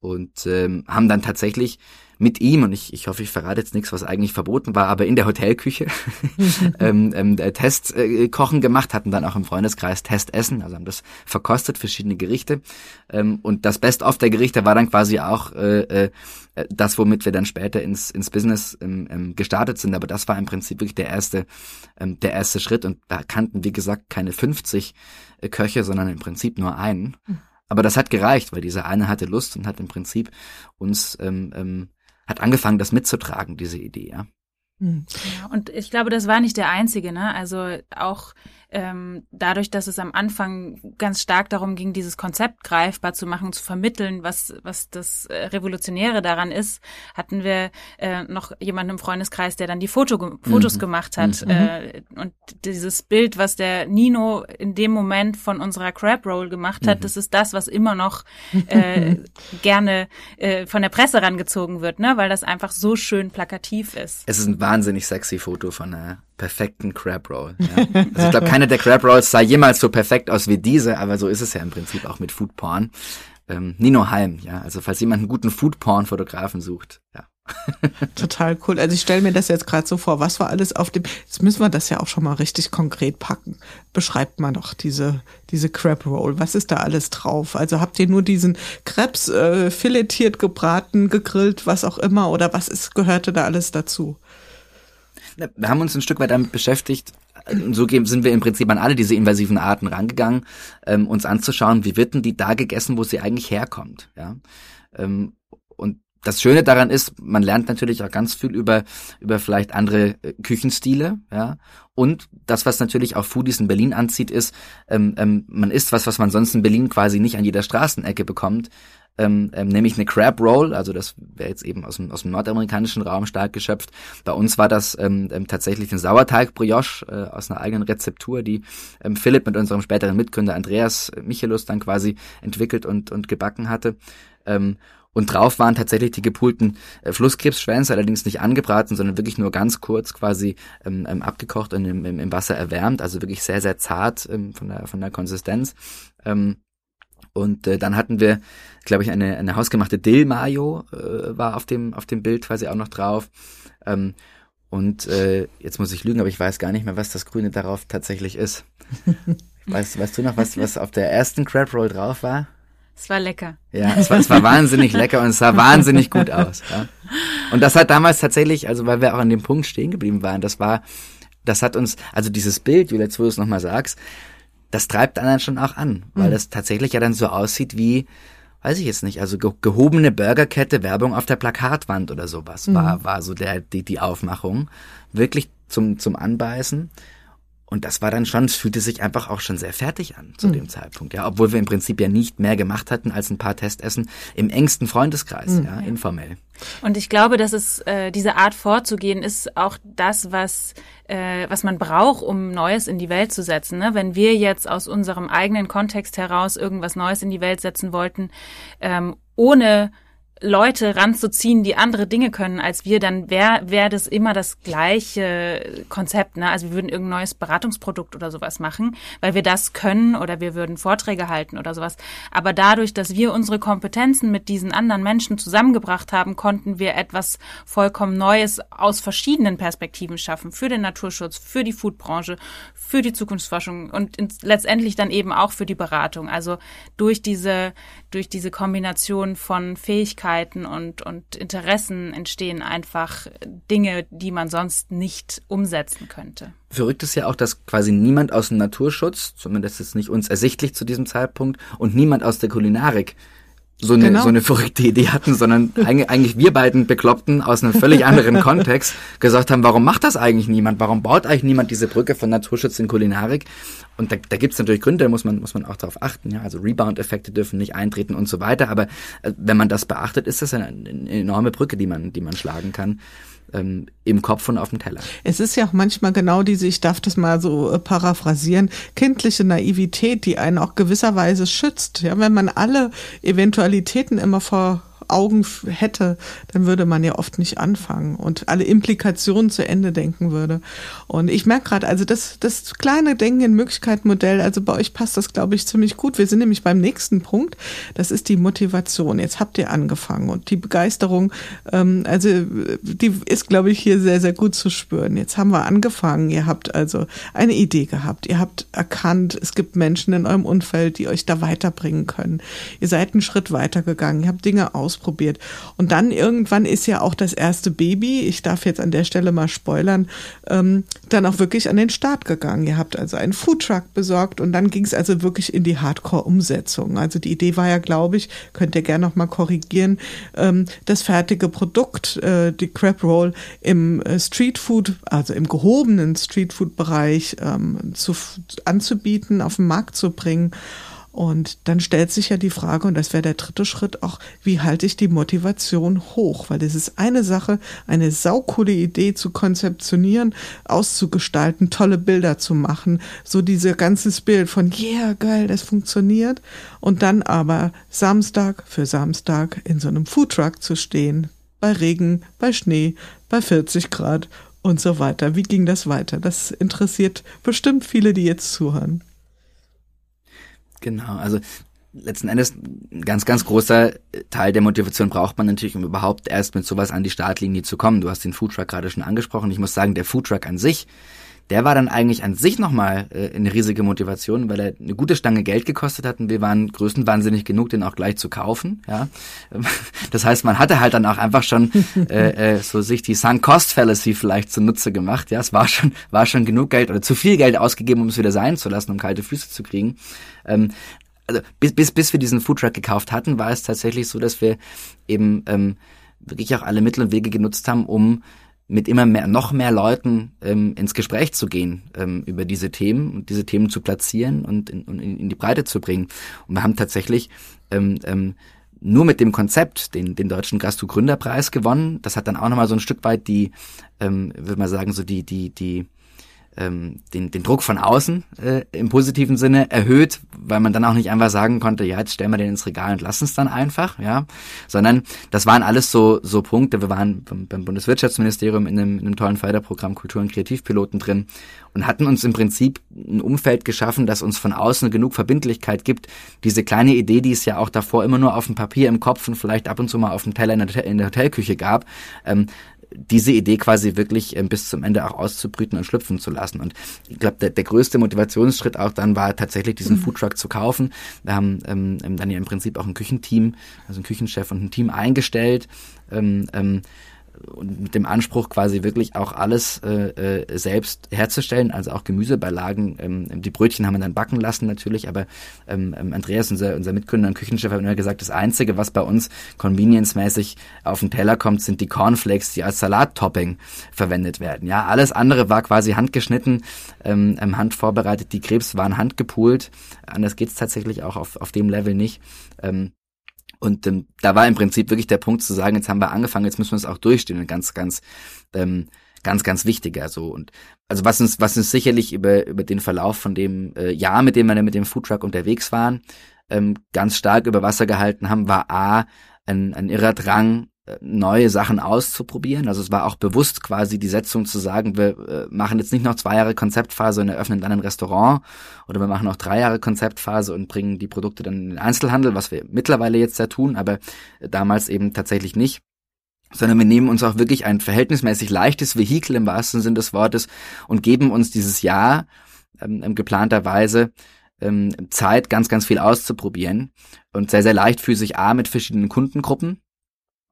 und ähm, haben dann tatsächlich mit ihm, und ich, ich hoffe, ich verrate jetzt nichts, was eigentlich verboten war, aber in der Hotelküche [LAUGHS] ähm, ähm, Testkochen äh, gemacht, hatten dann auch im Freundeskreis Testessen, also haben das verkostet, verschiedene Gerichte. Ähm, und das Best-of der Gerichte war dann quasi auch äh, äh, das, womit wir dann später ins, ins Business ähm, ähm, gestartet sind. Aber das war im Prinzip wirklich der erste, ähm, der erste Schritt. Und da kannten, wie gesagt, keine 50 äh, Köche, sondern im Prinzip nur einen. Mhm. Aber das hat gereicht, weil dieser eine hatte Lust und hat im Prinzip uns ähm, ähm, hat angefangen, das mitzutragen, diese Idee. Ja. Ja, und ich glaube, das war nicht der einzige, ne? Also auch ähm, dadurch, dass es am Anfang ganz stark darum ging, dieses Konzept greifbar zu machen, zu vermitteln, was, was das äh, Revolutionäre daran ist, hatten wir äh, noch jemanden im Freundeskreis, der dann die Foto, Fotos mhm. gemacht hat. Mhm. Äh, und dieses Bild, was der Nino in dem Moment von unserer Crab Roll gemacht hat, mhm. das ist das, was immer noch äh, [LAUGHS] gerne äh, von der Presse rangezogen wird, ne? weil das einfach so schön plakativ ist. Es ist ein wahnsinnig sexy Foto von einer perfekten Crab Roll. Ja. Also ich glaube, keine der Crab Rolls sah jemals so perfekt aus wie diese, aber so ist es ja im Prinzip auch mit Food Porn. Ähm, Nino Halm, ja. Also falls jemand einen guten Food Porn Fotografen sucht, ja, Total cool. Also ich stelle mir das jetzt gerade so vor, was war alles auf dem, jetzt müssen wir das ja auch schon mal richtig konkret packen. Beschreibt mal doch diese, diese Crab Roll. Was ist da alles drauf? Also habt ihr nur diesen Krebs äh, filetiert, gebraten, gegrillt, was auch immer, oder was ist, gehörte da alles dazu? Wir haben uns ein Stück weit damit beschäftigt, so sind wir im Prinzip an alle diese invasiven Arten rangegangen, ähm, uns anzuschauen, wie wird denn die da gegessen, wo sie eigentlich herkommt. Ja? Ähm, und das Schöne daran ist, man lernt natürlich auch ganz viel über, über vielleicht andere äh, Küchenstile, ja. Und das, was natürlich auch Foodies in Berlin anzieht, ist, ähm, ähm, man isst was, was man sonst in Berlin quasi nicht an jeder Straßenecke bekommt. Ähm, ähm, nämlich eine Crab Roll, also das wäre jetzt eben aus dem, aus dem nordamerikanischen Raum stark geschöpft. Bei uns war das ähm, ähm, tatsächlich ein Sauerteig Brioche äh, aus einer eigenen Rezeptur, die ähm, Philipp mit unserem späteren Mitgründer Andreas Michelus dann quasi entwickelt und, und gebacken hatte. Ähm, und drauf waren tatsächlich die gepulten äh, Flusskrebsschwänze, allerdings nicht angebraten, sondern wirklich nur ganz kurz quasi ähm, ähm, abgekocht und im, im, im Wasser erwärmt, also wirklich sehr, sehr zart ähm, von, der, von der Konsistenz. Ähm, und äh, dann hatten wir, glaube ich, eine, eine hausgemachte Dill-Mayo äh, war auf dem, auf dem Bild quasi auch noch drauf. Ähm, und äh, jetzt muss ich lügen, aber ich weiß gar nicht mehr, was das Grüne darauf tatsächlich ist. [LAUGHS] weißt, weißt du noch, was, was auf der ersten Crab Roll drauf war? Es war lecker. Ja, es war, es war wahnsinnig lecker und es sah wahnsinnig gut aus. Ja. Und das hat damals tatsächlich, also weil wir auch an dem Punkt stehen geblieben waren, das war, das hat uns, also dieses Bild, Julia, jetzt wo du es nochmal sagst, das treibt einen schon auch an, weil mhm. das tatsächlich ja dann so aussieht wie, weiß ich jetzt nicht, also gehobene Burgerkette, Werbung auf der Plakatwand oder sowas, mhm. war, war so der, die, die Aufmachung. Wirklich zum, zum Anbeißen. Und das war dann schon, es fühlte sich einfach auch schon sehr fertig an zu mhm. dem Zeitpunkt, ja, obwohl wir im Prinzip ja nicht mehr gemacht hatten als ein paar Testessen im engsten Freundeskreis, mhm. ja, informell. Und ich glaube, dass es äh, diese Art vorzugehen ist auch das, was äh, was man braucht, um Neues in die Welt zu setzen. Ne? Wenn wir jetzt aus unserem eigenen Kontext heraus irgendwas Neues in die Welt setzen wollten, ähm, ohne Leute ranzuziehen, die andere Dinge können als wir, dann wäre wär das immer das gleiche Konzept. Ne? Also wir würden irgendein neues Beratungsprodukt oder sowas machen, weil wir das können oder wir würden Vorträge halten oder sowas. Aber dadurch, dass wir unsere Kompetenzen mit diesen anderen Menschen zusammengebracht haben, konnten wir etwas vollkommen Neues aus verschiedenen Perspektiven schaffen. Für den Naturschutz, für die Foodbranche, für die Zukunftsforschung und letztendlich dann eben auch für die Beratung. Also durch diese, durch diese Kombination von Fähigkeiten, und, und Interessen entstehen einfach Dinge, die man sonst nicht umsetzen könnte. Verrückt ist ja auch, dass quasi niemand aus dem Naturschutz, zumindest ist nicht uns ersichtlich zu diesem Zeitpunkt, und niemand aus der Kulinarik so eine, genau. so eine verrückte Idee hatten, sondern eigentlich wir beiden Bekloppten aus einem völlig anderen [LAUGHS] Kontext gesagt haben, warum macht das eigentlich niemand? Warum baut eigentlich niemand diese Brücke von Naturschutz in Kulinarik? Und da, da gibt es natürlich Gründe, da muss man, muss man auch darauf achten. Ja? Also Rebound-Effekte dürfen nicht eintreten und so weiter. Aber äh, wenn man das beachtet, ist das eine, eine enorme Brücke, die man, die man schlagen kann ähm, im Kopf und auf dem Teller. Es ist ja auch manchmal genau diese, ich darf das mal so äh, paraphrasieren, kindliche Naivität, die einen auch gewisserweise schützt. Ja, wenn man alle Eventualitäten immer vor Augen hätte, dann würde man ja oft nicht anfangen und alle Implikationen zu Ende denken würde. Und ich merke gerade, also das, das kleine Denken in Möglichkeiten-Modell, also bei euch passt das, glaube ich, ziemlich gut. Wir sind nämlich beim nächsten Punkt. Das ist die Motivation. Jetzt habt ihr angefangen und die Begeisterung, ähm, also die ist, glaube ich, hier sehr, sehr gut zu spüren. Jetzt haben wir angefangen. Ihr habt also eine Idee gehabt. Ihr habt erkannt, es gibt Menschen in eurem Umfeld, die euch da weiterbringen können. Ihr seid einen Schritt weitergegangen. Ihr habt Dinge aus ausprobiert. Und dann irgendwann ist ja auch das erste Baby, ich darf jetzt an der Stelle mal spoilern, ähm, dann auch wirklich an den Start gegangen. Ihr habt also einen Foodtruck besorgt und dann ging es also wirklich in die Hardcore-Umsetzung. Also die Idee war ja, glaube ich, könnt ihr gerne noch mal korrigieren, ähm, das fertige Produkt, äh, die Crab Roll im äh, Streetfood, also im gehobenen Streetfood-Bereich ähm, zu, anzubieten, auf den Markt zu bringen. Und dann stellt sich ja die Frage, und das wäre der dritte Schritt auch, wie halte ich die Motivation hoch? Weil es ist eine Sache, eine saukoole Idee zu konzeptionieren, auszugestalten, tolle Bilder zu machen, so dieses ganzes Bild von, yeah, geil, das funktioniert. Und dann aber Samstag für Samstag in so einem Foodtruck zu stehen, bei Regen, bei Schnee, bei 40 Grad und so weiter. Wie ging das weiter? Das interessiert bestimmt viele, die jetzt zuhören. Genau, also letzten Endes ein ganz, ganz großer Teil der Motivation braucht man natürlich, um überhaupt erst mit sowas an die Startlinie zu kommen. Du hast den Foodtruck gerade schon angesprochen. Ich muss sagen, der Foodtruck an sich der war dann eigentlich an sich nochmal äh, eine riesige Motivation, weil er eine gute Stange Geld gekostet hat und wir waren größtenwahnsinnig genug, den auch gleich zu kaufen. Ja, [LAUGHS] Das heißt, man hatte halt dann auch einfach schon [LAUGHS] äh, äh, so sich die Sunk Cost Fallacy vielleicht zunutze gemacht. Ja, es war schon, war schon genug Geld oder zu viel Geld ausgegeben, um es wieder sein zu lassen, um kalte Füße zu kriegen. Ähm, also bis, bis, bis wir diesen Foodtruck gekauft hatten, war es tatsächlich so, dass wir eben ähm, wirklich auch alle Mittel und Wege genutzt haben, um mit immer mehr, noch mehr Leuten ähm, ins Gespräch zu gehen ähm, über diese Themen und diese Themen zu platzieren und in, und in die Breite zu bringen. Und wir haben tatsächlich ähm, ähm, nur mit dem Konzept den, den deutschen Gastro-Gründerpreis gewonnen. Das hat dann auch nochmal so ein Stück weit die, ähm, würde man sagen, so die, die, die ähm, den, den Druck von außen äh, im positiven Sinne erhöht, weil man dann auch nicht einfach sagen konnte, ja, jetzt stellen wir den ins Regal und lassen es dann einfach, ja, sondern das waren alles so so Punkte. Wir waren beim, beim Bundeswirtschaftsministerium in einem, in einem tollen Förderprogramm Kultur- und Kreativpiloten drin und hatten uns im Prinzip ein Umfeld geschaffen, das uns von außen genug Verbindlichkeit gibt. Diese kleine Idee, die es ja auch davor immer nur auf dem Papier im Kopf und vielleicht ab und zu mal auf dem Teller in der, in der Hotelküche gab, ähm, diese Idee quasi wirklich ähm, bis zum Ende auch auszubrüten und schlüpfen zu lassen. Und ich glaube, der, der größte Motivationsschritt auch dann war tatsächlich diesen mhm. Foodtruck zu kaufen. Wir haben ähm, ähm, dann ja im Prinzip auch ein Küchenteam, also ein Küchenchef und ein Team eingestellt. Ähm, ähm, und mit dem Anspruch quasi wirklich auch alles äh, äh, selbst herzustellen, also auch Gemüsebeilagen. Ähm, die Brötchen haben wir dann backen lassen natürlich, aber ähm, ähm Andreas, unser, unser Mitgründer und Küchenchef, hat immer gesagt, das Einzige, was bei uns convenience-mäßig auf den Teller kommt, sind die Cornflakes, die als Salattopping verwendet werden. Ja, alles andere war quasi handgeschnitten, ähm, ähm handvorbereitet. Die Krebs waren handgepult. Anders geht's tatsächlich auch auf, auf dem Level nicht. Ähm, und ähm, da war im Prinzip wirklich der Punkt zu sagen, jetzt haben wir angefangen, jetzt müssen wir es auch durchstehen. Und ganz, ganz, ähm, ganz, ganz wichtig. Also und also was uns, was uns sicherlich über über den Verlauf von dem äh, Jahr, mit dem wir mit dem Foodtruck unterwegs waren, ähm, ganz stark über Wasser gehalten haben, war a ein, ein irrer Drang, neue Sachen auszuprobieren. Also es war auch bewusst quasi die Setzung zu sagen, wir äh, machen jetzt nicht noch zwei Jahre Konzeptphase und eröffnen dann ein Restaurant. Oder wir machen noch drei Jahre Konzeptphase und bringen die Produkte dann in den Einzelhandel, was wir mittlerweile jetzt ja tun, aber damals eben tatsächlich nicht. Sondern wir nehmen uns auch wirklich ein verhältnismäßig leichtes Vehikel im wahrsten Sinn des Wortes und geben uns dieses Jahr ähm, geplanterweise ähm, Zeit, ganz, ganz viel auszuprobieren. Und sehr, sehr leichtfüßig A mit verschiedenen Kundengruppen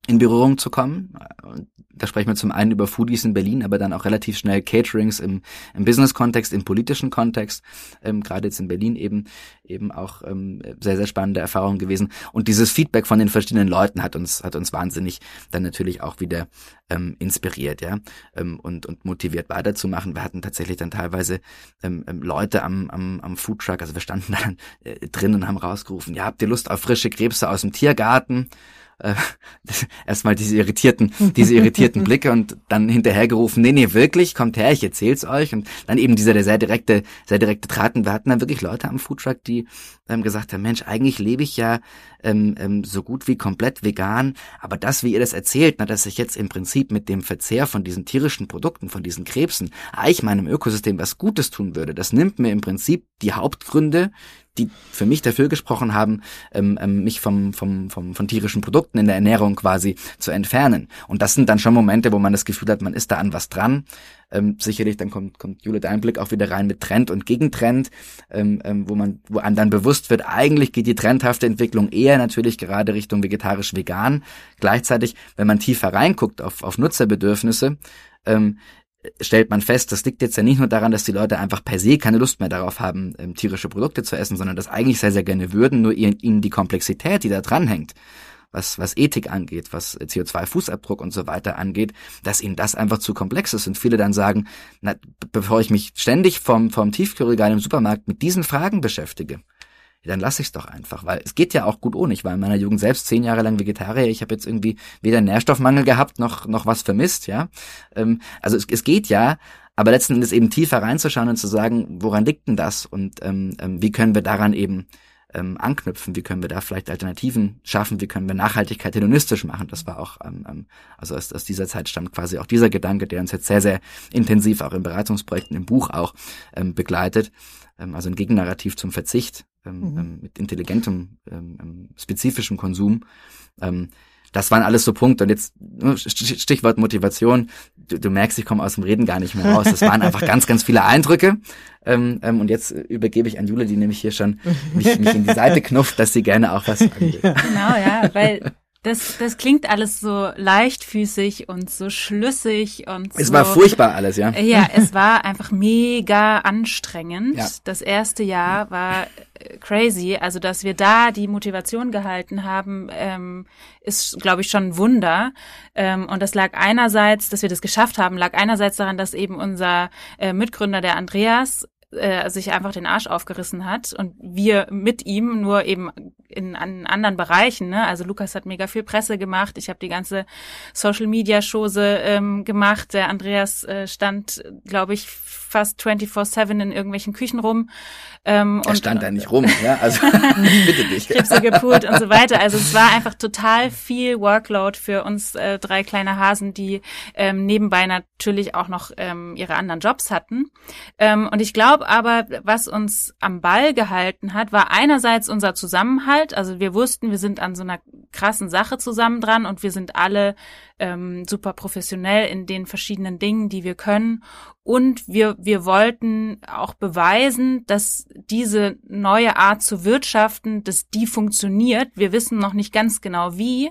in Berührung zu kommen. Da sprechen wir zum einen über Foodies in Berlin, aber dann auch relativ schnell Caterings im, im Business-Kontext, im politischen Kontext, ähm, gerade jetzt in Berlin eben eben auch ähm, sehr sehr spannende Erfahrungen gewesen. Und dieses Feedback von den verschiedenen Leuten hat uns hat uns wahnsinnig dann natürlich auch wieder ähm, inspiriert, ja, ähm, und und motiviert weiterzumachen. Wir hatten tatsächlich dann teilweise ähm, ähm, Leute am am am Foodtruck, also wir standen [LAUGHS] dann äh, drin und haben rausgerufen, ja, habt ihr Lust auf frische Krebse aus dem Tiergarten? Äh, erstmal diese irritierten, diese irritierten [LAUGHS] Blicke und dann hinterhergerufen, nee, nee, wirklich, kommt her, ich erzähl's euch. Und dann eben dieser der sehr direkte, sehr direkte Traten. Wir hatten dann wirklich Leute am Foodtruck, die ähm, gesagt haben, Mensch, eigentlich lebe ich ja ähm, ähm, so gut wie komplett vegan, aber das, wie ihr das erzählt, na, dass ich jetzt im Prinzip mit dem Verzehr von diesen tierischen Produkten, von diesen Krebsen, eigentlich meinem Ökosystem was Gutes tun würde, das nimmt mir im Prinzip die Hauptgründe, die für mich dafür gesprochen haben, ähm, ähm, mich vom, vom, vom, von tierischen Produkten in der Ernährung quasi zu entfernen. Und das sind dann schon Momente, wo man das Gefühl hat, man ist da an was dran. Ähm, sicherlich, dann kommt, kommt Jule dein Blick auch wieder rein mit Trend und Gegentrend, ähm, ähm, wo man, wo einem dann bewusst wird, eigentlich geht die trendhafte Entwicklung eher natürlich gerade Richtung vegetarisch-vegan. Gleichzeitig, wenn man tiefer reinguckt auf, auf Nutzerbedürfnisse, ähm, stellt man fest, das liegt jetzt ja nicht nur daran, dass die Leute einfach per se keine Lust mehr darauf haben, ähm, tierische Produkte zu essen, sondern das eigentlich sehr, sehr gerne würden, nur ihnen die Komplexität, die da dranhängt, was, was Ethik angeht, was CO2-Fußabdruck und so weiter angeht, dass ihnen das einfach zu komplex ist. Und viele dann sagen, na, bevor ich mich ständig vom, vom Tiefkühlregal im Supermarkt mit diesen Fragen beschäftige, dann lasse ich es doch einfach, weil es geht ja auch gut ohne. Ich war in meiner Jugend selbst zehn Jahre lang Vegetarier. Ich habe jetzt irgendwie weder Nährstoffmangel gehabt noch noch was vermisst, ja. Ähm, also es, es geht ja, aber letzten Endes eben tiefer reinzuschauen und zu sagen, woran liegt denn das und ähm, ähm, wie können wir daran eben ähm, anknüpfen, wie können wir da vielleicht Alternativen schaffen, wie können wir Nachhaltigkeit hedonistisch machen. Das war auch, ähm, ähm, also aus, aus dieser Zeit stammt quasi auch dieser Gedanke, der uns jetzt sehr, sehr intensiv auch in Beratungsprojekten, im Buch auch ähm, begleitet. Ähm, also ein Gegennarrativ zum Verzicht ähm, mhm. Ähm, mit intelligentem, ähm, ähm, spezifischem Konsum. Ähm, das waren alles so Punkte. Und jetzt ne, Stichwort Motivation. Du, du merkst, ich komme aus dem Reden gar nicht mehr raus. Das waren einfach [LAUGHS] ganz, ganz viele Eindrücke. Ähm, ähm, und jetzt übergebe ich an Jule, die nämlich hier schon mich, mich in die Seite knufft, dass sie gerne auch was sagen will. [LAUGHS] Genau, ja, weil das, das klingt alles so leichtfüßig und so schlüssig und Es so, war furchtbar alles, ja. Ja, [LAUGHS] es war einfach mega anstrengend. Ja. Das erste Jahr war äh, crazy. Also, dass wir da die Motivation gehalten haben, ähm, ist, glaube ich, schon ein Wunder. Ähm, und das lag einerseits, dass wir das geschafft haben, lag einerseits daran, dass eben unser äh, Mitgründer, der Andreas, äh, sich einfach den Arsch aufgerissen hat und wir mit ihm nur eben in, in anderen Bereichen. Ne? Also Lukas hat mega viel Presse gemacht. Ich habe die ganze Social Media Chose ähm, gemacht. Der Andreas äh, stand, glaube ich, fast 24/7 in irgendwelchen Küchen rum. Ähm, er und, stand da nicht rum, ja, also [LAUGHS] [LAUGHS] bitte dich. Krebse gepult und so weiter. Also es war einfach total viel Workload für uns äh, drei kleine Hasen, die ähm, nebenbei natürlich auch noch ähm, ihre anderen Jobs hatten. Ähm, und ich glaube aber, was uns am Ball gehalten hat, war einerseits unser Zusammenhalt. Also wir wussten, wir sind an so einer krassen Sache zusammen dran und wir sind alle ähm, super professionell in den verschiedenen Dingen, die wir können. Und wir, wir wollten auch beweisen, dass diese neue Art zu wirtschaften, dass die funktioniert. Wir wissen noch nicht ganz genau wie,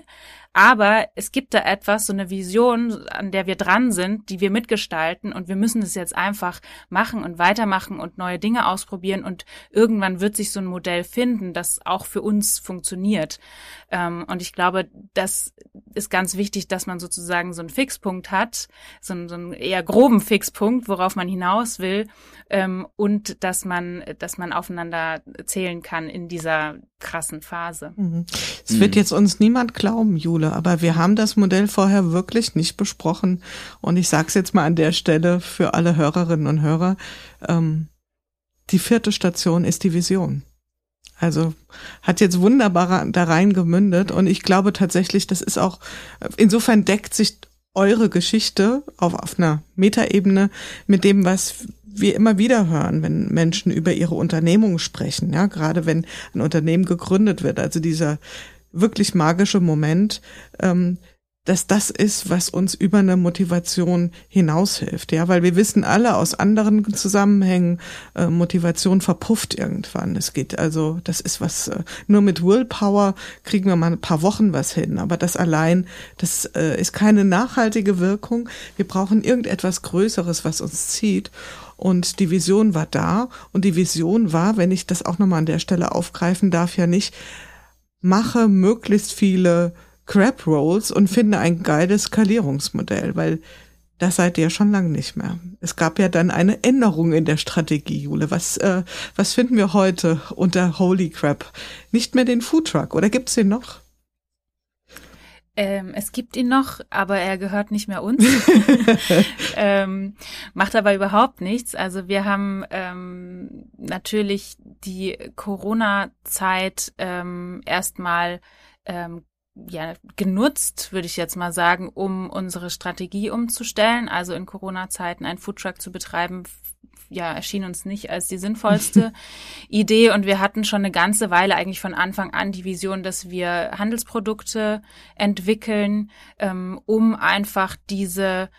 aber es gibt da etwas, so eine Vision, an der wir dran sind, die wir mitgestalten und wir müssen das jetzt einfach machen und weitermachen und neue Dinge ausprobieren und irgendwann wird sich so ein Modell finden, das auch für uns funktioniert. Ähm, und ich glaube, das ist ganz wichtig, dass man sozusagen so einen Fixpunkt hat, so einen, so einen eher groben Fixpunkt, worauf man hinaus will ähm, und dass man, dass man aufeinander zählen kann in dieser krassen Phase. Mhm. Es mhm. wird jetzt uns niemand glauben, Jule, aber wir haben das Modell vorher wirklich nicht besprochen. Und ich sage es jetzt mal an der Stelle für alle Hörerinnen und Hörer. Ähm, die vierte Station ist die Vision. Also hat jetzt wunderbar da rein gemündet und ich glaube tatsächlich, das ist auch, insofern deckt sich eure Geschichte auf, auf einer Metaebene mit dem, was wir immer wieder hören, wenn Menschen über ihre Unternehmung sprechen, ja, gerade wenn ein Unternehmen gegründet wird, also dieser wirklich magische Moment, ähm, dass das ist, was uns über eine Motivation hinaushilft, ja, weil wir wissen alle aus anderen Zusammenhängen, äh, Motivation verpufft irgendwann. Es geht also, das ist was, äh, nur mit Willpower kriegen wir mal ein paar Wochen was hin, aber das allein, das äh, ist keine nachhaltige Wirkung. Wir brauchen irgendetwas Größeres, was uns zieht. Und die Vision war da. Und die Vision war, wenn ich das auch nochmal an der Stelle aufgreifen darf, ja nicht, mache möglichst viele Crab Rolls und finde ein geiles Skalierungsmodell, weil das seid ihr schon lange nicht mehr. Es gab ja dann eine Änderung in der Strategie, Jule. Was, äh, was finden wir heute unter Holy Crap? Nicht mehr den Foodtruck, oder gibt's den noch? Ähm, es gibt ihn noch, aber er gehört nicht mehr uns. [LAUGHS] ähm, macht aber überhaupt nichts. Also wir haben ähm, natürlich die Corona-Zeit ähm, erstmal ähm, ja, genutzt, würde ich jetzt mal sagen, um unsere Strategie umzustellen. Also in Corona-Zeiten einen Foodtruck zu betreiben, ja, erschien uns nicht als die sinnvollste [LAUGHS] Idee. Und wir hatten schon eine ganze Weile eigentlich von Anfang an die Vision, dass wir Handelsprodukte entwickeln, ähm, um einfach diese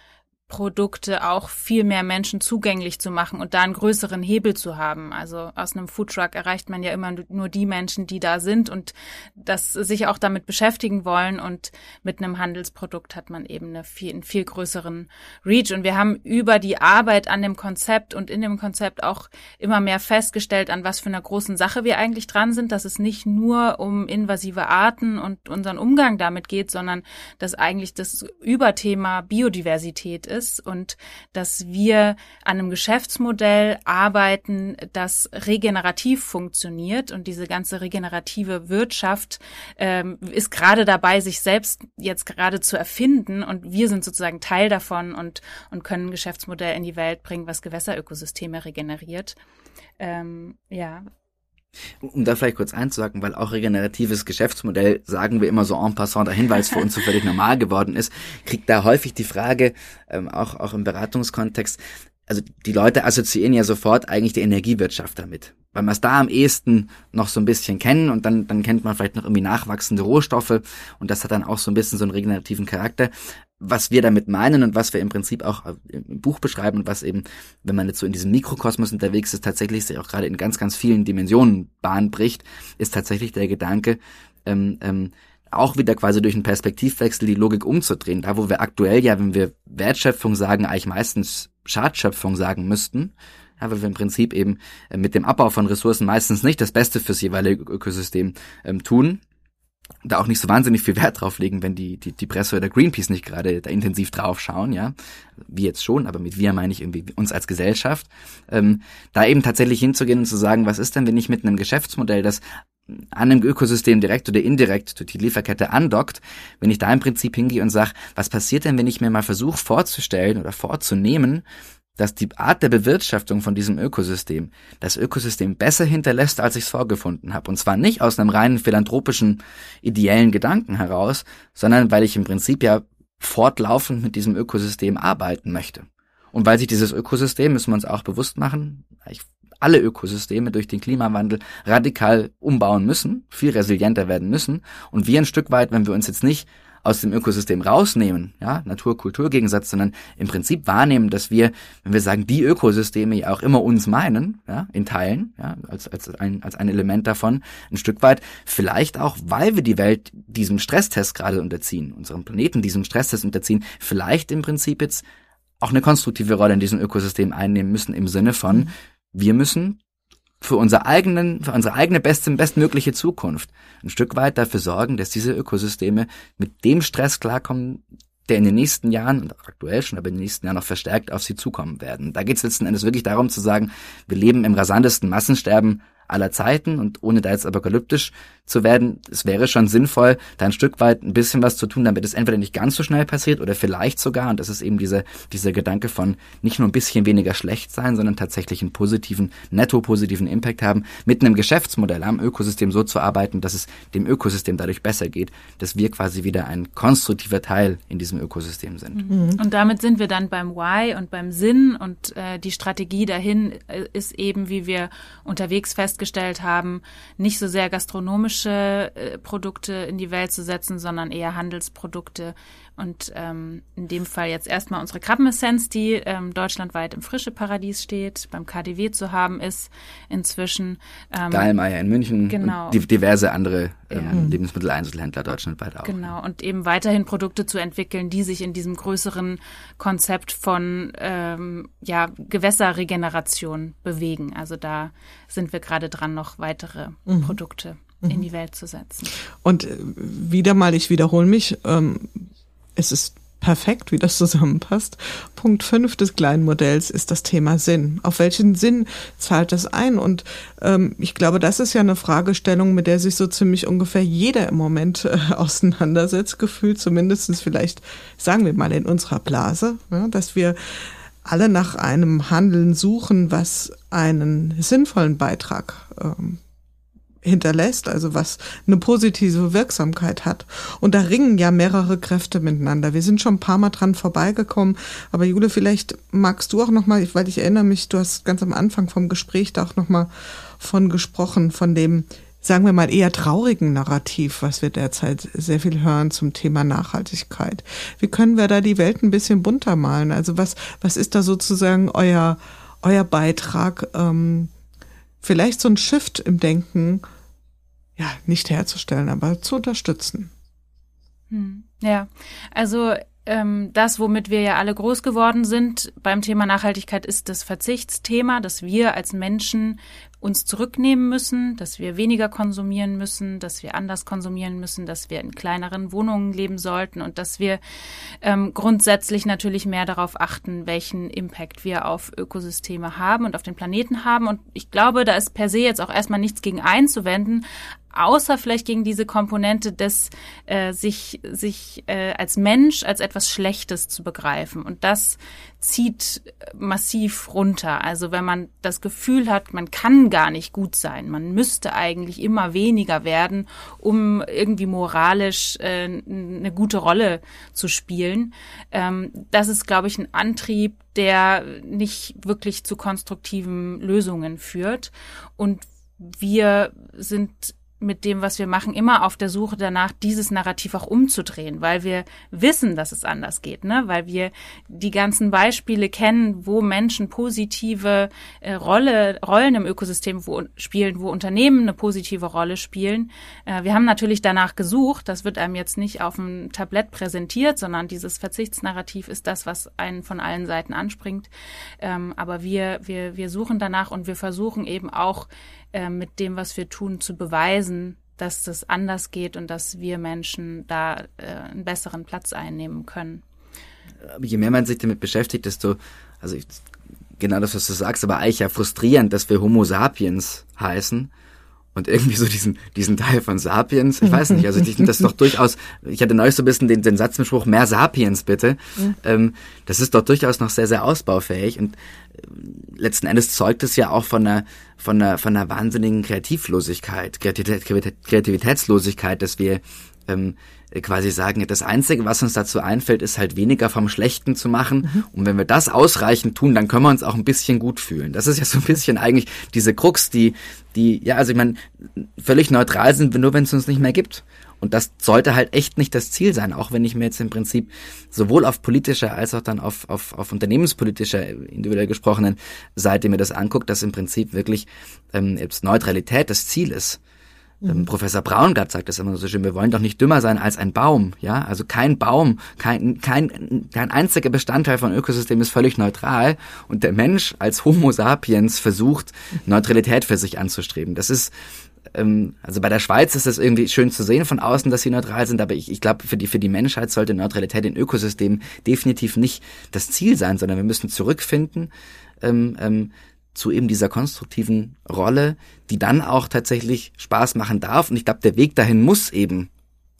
Produkte auch viel mehr Menschen zugänglich zu machen und da einen größeren Hebel zu haben. Also aus einem Foodtruck erreicht man ja immer nur die Menschen, die da sind und das sich auch damit beschäftigen wollen und mit einem Handelsprodukt hat man eben eine viel, einen viel größeren Reach und wir haben über die Arbeit an dem Konzept und in dem Konzept auch immer mehr festgestellt, an was für einer großen Sache wir eigentlich dran sind, dass es nicht nur um invasive Arten und unseren Umgang damit geht, sondern dass eigentlich das Überthema Biodiversität ist ist und dass wir an einem Geschäftsmodell arbeiten, das regenerativ funktioniert und diese ganze regenerative Wirtschaft ähm, ist gerade dabei, sich selbst jetzt gerade zu erfinden und wir sind sozusagen Teil davon und, und können ein Geschäftsmodell in die Welt bringen, was Gewässerökosysteme regeneriert. Ähm, ja, um da vielleicht kurz einzusagen, weil auch regeneratives Geschäftsmodell, sagen wir immer so en passant dahin, weil es für uns so völlig normal geworden ist, kriegt da häufig die Frage, ähm, auch, auch im Beratungskontext, also die Leute assoziieren ja sofort eigentlich die Energiewirtschaft damit weil wir es da am ehesten noch so ein bisschen kennen und dann, dann kennt man vielleicht noch irgendwie nachwachsende Rohstoffe und das hat dann auch so ein bisschen so einen regenerativen Charakter. Was wir damit meinen und was wir im Prinzip auch im Buch beschreiben und was eben, wenn man jetzt so in diesem Mikrokosmos unterwegs ist, tatsächlich sich auch gerade in ganz, ganz vielen Dimensionen Bahn bricht, ist tatsächlich der Gedanke, ähm, ähm, auch wieder quasi durch einen Perspektivwechsel die Logik umzudrehen. Da, wo wir aktuell ja, wenn wir Wertschöpfung sagen, eigentlich meistens Schadschöpfung sagen müssten, ja, weil wir im Prinzip eben äh, mit dem Abbau von Ressourcen meistens nicht das Beste fürs jeweilige Ökosystem ähm, tun, da auch nicht so wahnsinnig viel Wert drauf legen, wenn die, die, die Presse oder Greenpeace nicht gerade da intensiv drauf schauen, ja. Wir jetzt schon, aber mit wir meine ich irgendwie uns als Gesellschaft. Ähm, da eben tatsächlich hinzugehen und zu sagen, was ist denn, wenn ich mit einem Geschäftsmodell, das an einem Ökosystem direkt oder indirekt durch die Lieferkette andockt, wenn ich da im Prinzip hingehe und sage, was passiert denn, wenn ich mir mal versuche vorzustellen oder vorzunehmen, dass die Art der Bewirtschaftung von diesem Ökosystem das Ökosystem besser hinterlässt, als ich es vorgefunden habe. Und zwar nicht aus einem reinen philanthropischen, ideellen Gedanken heraus, sondern weil ich im Prinzip ja fortlaufend mit diesem Ökosystem arbeiten möchte. Und weil sich dieses Ökosystem, müssen wir uns auch bewusst machen, alle Ökosysteme durch den Klimawandel radikal umbauen müssen, viel resilienter werden müssen. Und wir ein Stück weit, wenn wir uns jetzt nicht aus dem Ökosystem rausnehmen, ja, Natur-Kultur-Gegensatz, sondern im Prinzip wahrnehmen, dass wir, wenn wir sagen, die Ökosysteme ja auch immer uns meinen, ja, in Teilen, ja, als, als, ein, als ein Element davon, ein Stück weit, vielleicht auch, weil wir die Welt diesem Stresstest gerade unterziehen, unserem Planeten diesem Stresstest unterziehen, vielleicht im Prinzip jetzt auch eine konstruktive Rolle in diesem Ökosystem einnehmen müssen, im Sinne von, wir müssen für unser eigenen, für unsere eigene beste, bestmögliche Zukunft ein Stück weit dafür sorgen, dass diese Ökosysteme mit dem Stress klarkommen, der in den nächsten Jahren und aktuell schon, aber in den nächsten Jahren noch verstärkt auf sie zukommen werden. Da geht es letzten Endes wirklich darum zu sagen, wir leben im rasantesten Massensterben aller Zeiten und ohne da jetzt apokalyptisch zu werden, es wäre schon sinnvoll, da ein Stück weit ein bisschen was zu tun, damit es entweder nicht ganz so schnell passiert oder vielleicht sogar, und das ist eben dieser, dieser Gedanke von nicht nur ein bisschen weniger schlecht sein, sondern tatsächlich einen positiven, netto positiven Impact haben, mit einem Geschäftsmodell am Ökosystem so zu arbeiten, dass es dem Ökosystem dadurch besser geht, dass wir quasi wieder ein konstruktiver Teil in diesem Ökosystem sind. Mhm. Und damit sind wir dann beim Why und beim Sinn und äh, die Strategie dahin äh, ist eben, wie wir unterwegs festgestellt haben, nicht so sehr gastronomisch tierische äh, Produkte in die Welt zu setzen, sondern eher Handelsprodukte. Und ähm, in dem Fall jetzt erstmal unsere Krabbenessenz, die ähm, deutschlandweit im Frische Paradies steht, beim KDW zu haben ist inzwischen. Ähm, Dahlmeier in München genau. und diverse andere ähm, ja. Lebensmitteleinzelhändler deutschlandweit auch. Genau, und eben weiterhin Produkte zu entwickeln, die sich in diesem größeren Konzept von ähm, ja, Gewässerregeneration bewegen. Also da sind wir gerade dran, noch weitere mhm. Produkte in die Welt zu setzen. Und äh, wieder mal, ich wiederhole mich, ähm, es ist perfekt, wie das zusammenpasst. Punkt 5 des kleinen Modells ist das Thema Sinn. Auf welchen Sinn zahlt das ein? Und ähm, ich glaube, das ist ja eine Fragestellung, mit der sich so ziemlich ungefähr jeder im Moment äh, [LAUGHS] auseinandersetzt, gefühlt zumindestens vielleicht, sagen wir mal, in unserer Blase, ja, dass wir alle nach einem Handeln suchen, was einen sinnvollen Beitrag ähm, hinterlässt, also was eine positive Wirksamkeit hat. Und da ringen ja mehrere Kräfte miteinander. Wir sind schon ein paar Mal dran vorbeigekommen, aber Jule, vielleicht magst du auch noch mal, weil ich erinnere mich, du hast ganz am Anfang vom Gespräch da auch noch mal von gesprochen, von dem sagen wir mal eher traurigen Narrativ, was wir derzeit sehr viel hören zum Thema Nachhaltigkeit. Wie können wir da die Welt ein bisschen bunter malen? Also was was ist da sozusagen euer euer Beitrag? Ähm, vielleicht so ein Shift im Denken ja, nicht herzustellen, aber zu unterstützen. Hm. Ja, also ähm, das, womit wir ja alle groß geworden sind beim Thema Nachhaltigkeit, ist das Verzichtsthema, dass wir als Menschen uns zurücknehmen müssen, dass wir weniger konsumieren müssen, dass wir anders konsumieren müssen, dass wir in kleineren Wohnungen leben sollten und dass wir ähm, grundsätzlich natürlich mehr darauf achten, welchen Impact wir auf Ökosysteme haben und auf den Planeten haben. Und ich glaube, da ist per se jetzt auch erstmal nichts gegen einzuwenden, außer vielleicht gegen diese Komponente des äh, sich sich äh, als Mensch als etwas Schlechtes zu begreifen und das zieht massiv runter. Also wenn man das Gefühl hat, man kann gar nicht gut sein, man müsste eigentlich immer weniger werden, um irgendwie moralisch äh, eine gute Rolle zu spielen. Ähm, das ist, glaube ich, ein Antrieb, der nicht wirklich zu konstruktiven Lösungen führt. Und wir sind mit dem, was wir machen, immer auf der Suche danach, dieses Narrativ auch umzudrehen, weil wir wissen, dass es anders geht, ne? Weil wir die ganzen Beispiele kennen, wo Menschen positive äh, Rolle, Rollen im Ökosystem wo, spielen, wo Unternehmen eine positive Rolle spielen. Äh, wir haben natürlich danach gesucht, das wird einem jetzt nicht auf dem Tablett präsentiert, sondern dieses Verzichtsnarrativ ist das, was einen von allen Seiten anspringt. Ähm, aber wir, wir, wir suchen danach und wir versuchen eben auch äh, mit dem, was wir tun, zu beweisen, dass das anders geht und dass wir Menschen da äh, einen besseren Platz einnehmen können. Aber je mehr man sich damit beschäftigt, desto, also ich, genau das, was du sagst, aber eigentlich ja frustrierend, dass wir Homo sapiens heißen und irgendwie so diesen, diesen Teil von Sapiens, ich weiß nicht, also ich finde das doch durchaus, ich hatte neulich so ein bisschen den, den Satz im Spruch, mehr Sapiens bitte, ja. ähm, das ist doch durchaus noch sehr, sehr ausbaufähig und äh, letzten Endes zeugt es ja auch von einer, von einer, von einer wahnsinnigen Kreativlosigkeit, Kreativität, Kreativitätslosigkeit, dass wir ähm, quasi sagen, das Einzige, was uns dazu einfällt, ist halt weniger vom Schlechten zu machen. Mhm. Und wenn wir das ausreichend tun, dann können wir uns auch ein bisschen gut fühlen. Das ist ja so ein bisschen eigentlich diese Krux, die, die, ja, also ich meine, völlig neutral sind wir nur, wenn es uns nicht mehr gibt. Und das sollte halt echt nicht das Ziel sein, auch wenn ich mir jetzt im Prinzip sowohl auf politischer als auch dann auf, auf, auf unternehmenspolitischer, individuell gesprochenen Seite mir das anguckt, dass im Prinzip wirklich ähm, jetzt Neutralität das Ziel ist. Mhm. Professor Braungart sagt das immer so schön, wir wollen doch nicht dümmer sein als ein Baum, ja? Also kein Baum, kein, kein, kein einziger Bestandteil von Ökosystem ist völlig neutral und der Mensch als Homo sapiens versucht, Neutralität für sich anzustreben. Das ist, ähm, also bei der Schweiz ist es irgendwie schön zu sehen von außen, dass sie neutral sind, aber ich, ich glaube, für die, für die Menschheit sollte Neutralität in Ökosystemen definitiv nicht das Ziel sein, sondern wir müssen zurückfinden, ähm, ähm, zu eben dieser konstruktiven Rolle, die dann auch tatsächlich Spaß machen darf. Und ich glaube, der Weg dahin muss eben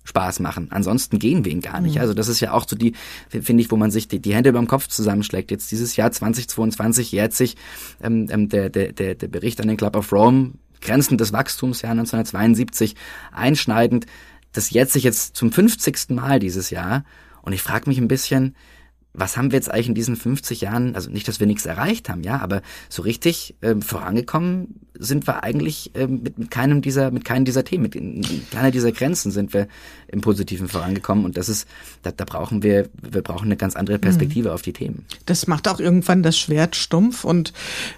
Spaß machen. Ansonsten gehen wir ihn gar nicht. Mhm. Also das ist ja auch so die, finde ich, wo man sich die, die Hände beim Kopf zusammenschlägt. Jetzt dieses Jahr 2022 jährt sich ähm, ähm, der, der, der, der Bericht an den Club of Rome, Grenzen des Wachstums, Jahr 1972, einschneidend. Das jährt sich jetzt zum 50. Mal dieses Jahr. Und ich frage mich ein bisschen, was haben wir jetzt eigentlich in diesen 50 Jahren, also nicht, dass wir nichts erreicht haben, ja, aber so richtig ähm, vorangekommen sind wir eigentlich ähm, mit, mit keinem dieser, mit keinem dieser Themen, mit, mit keiner dieser Grenzen sind wir im Positiven vorangekommen und das ist, da, da brauchen wir, wir brauchen eine ganz andere Perspektive mhm. auf die Themen. Das macht auch irgendwann das Schwert stumpf und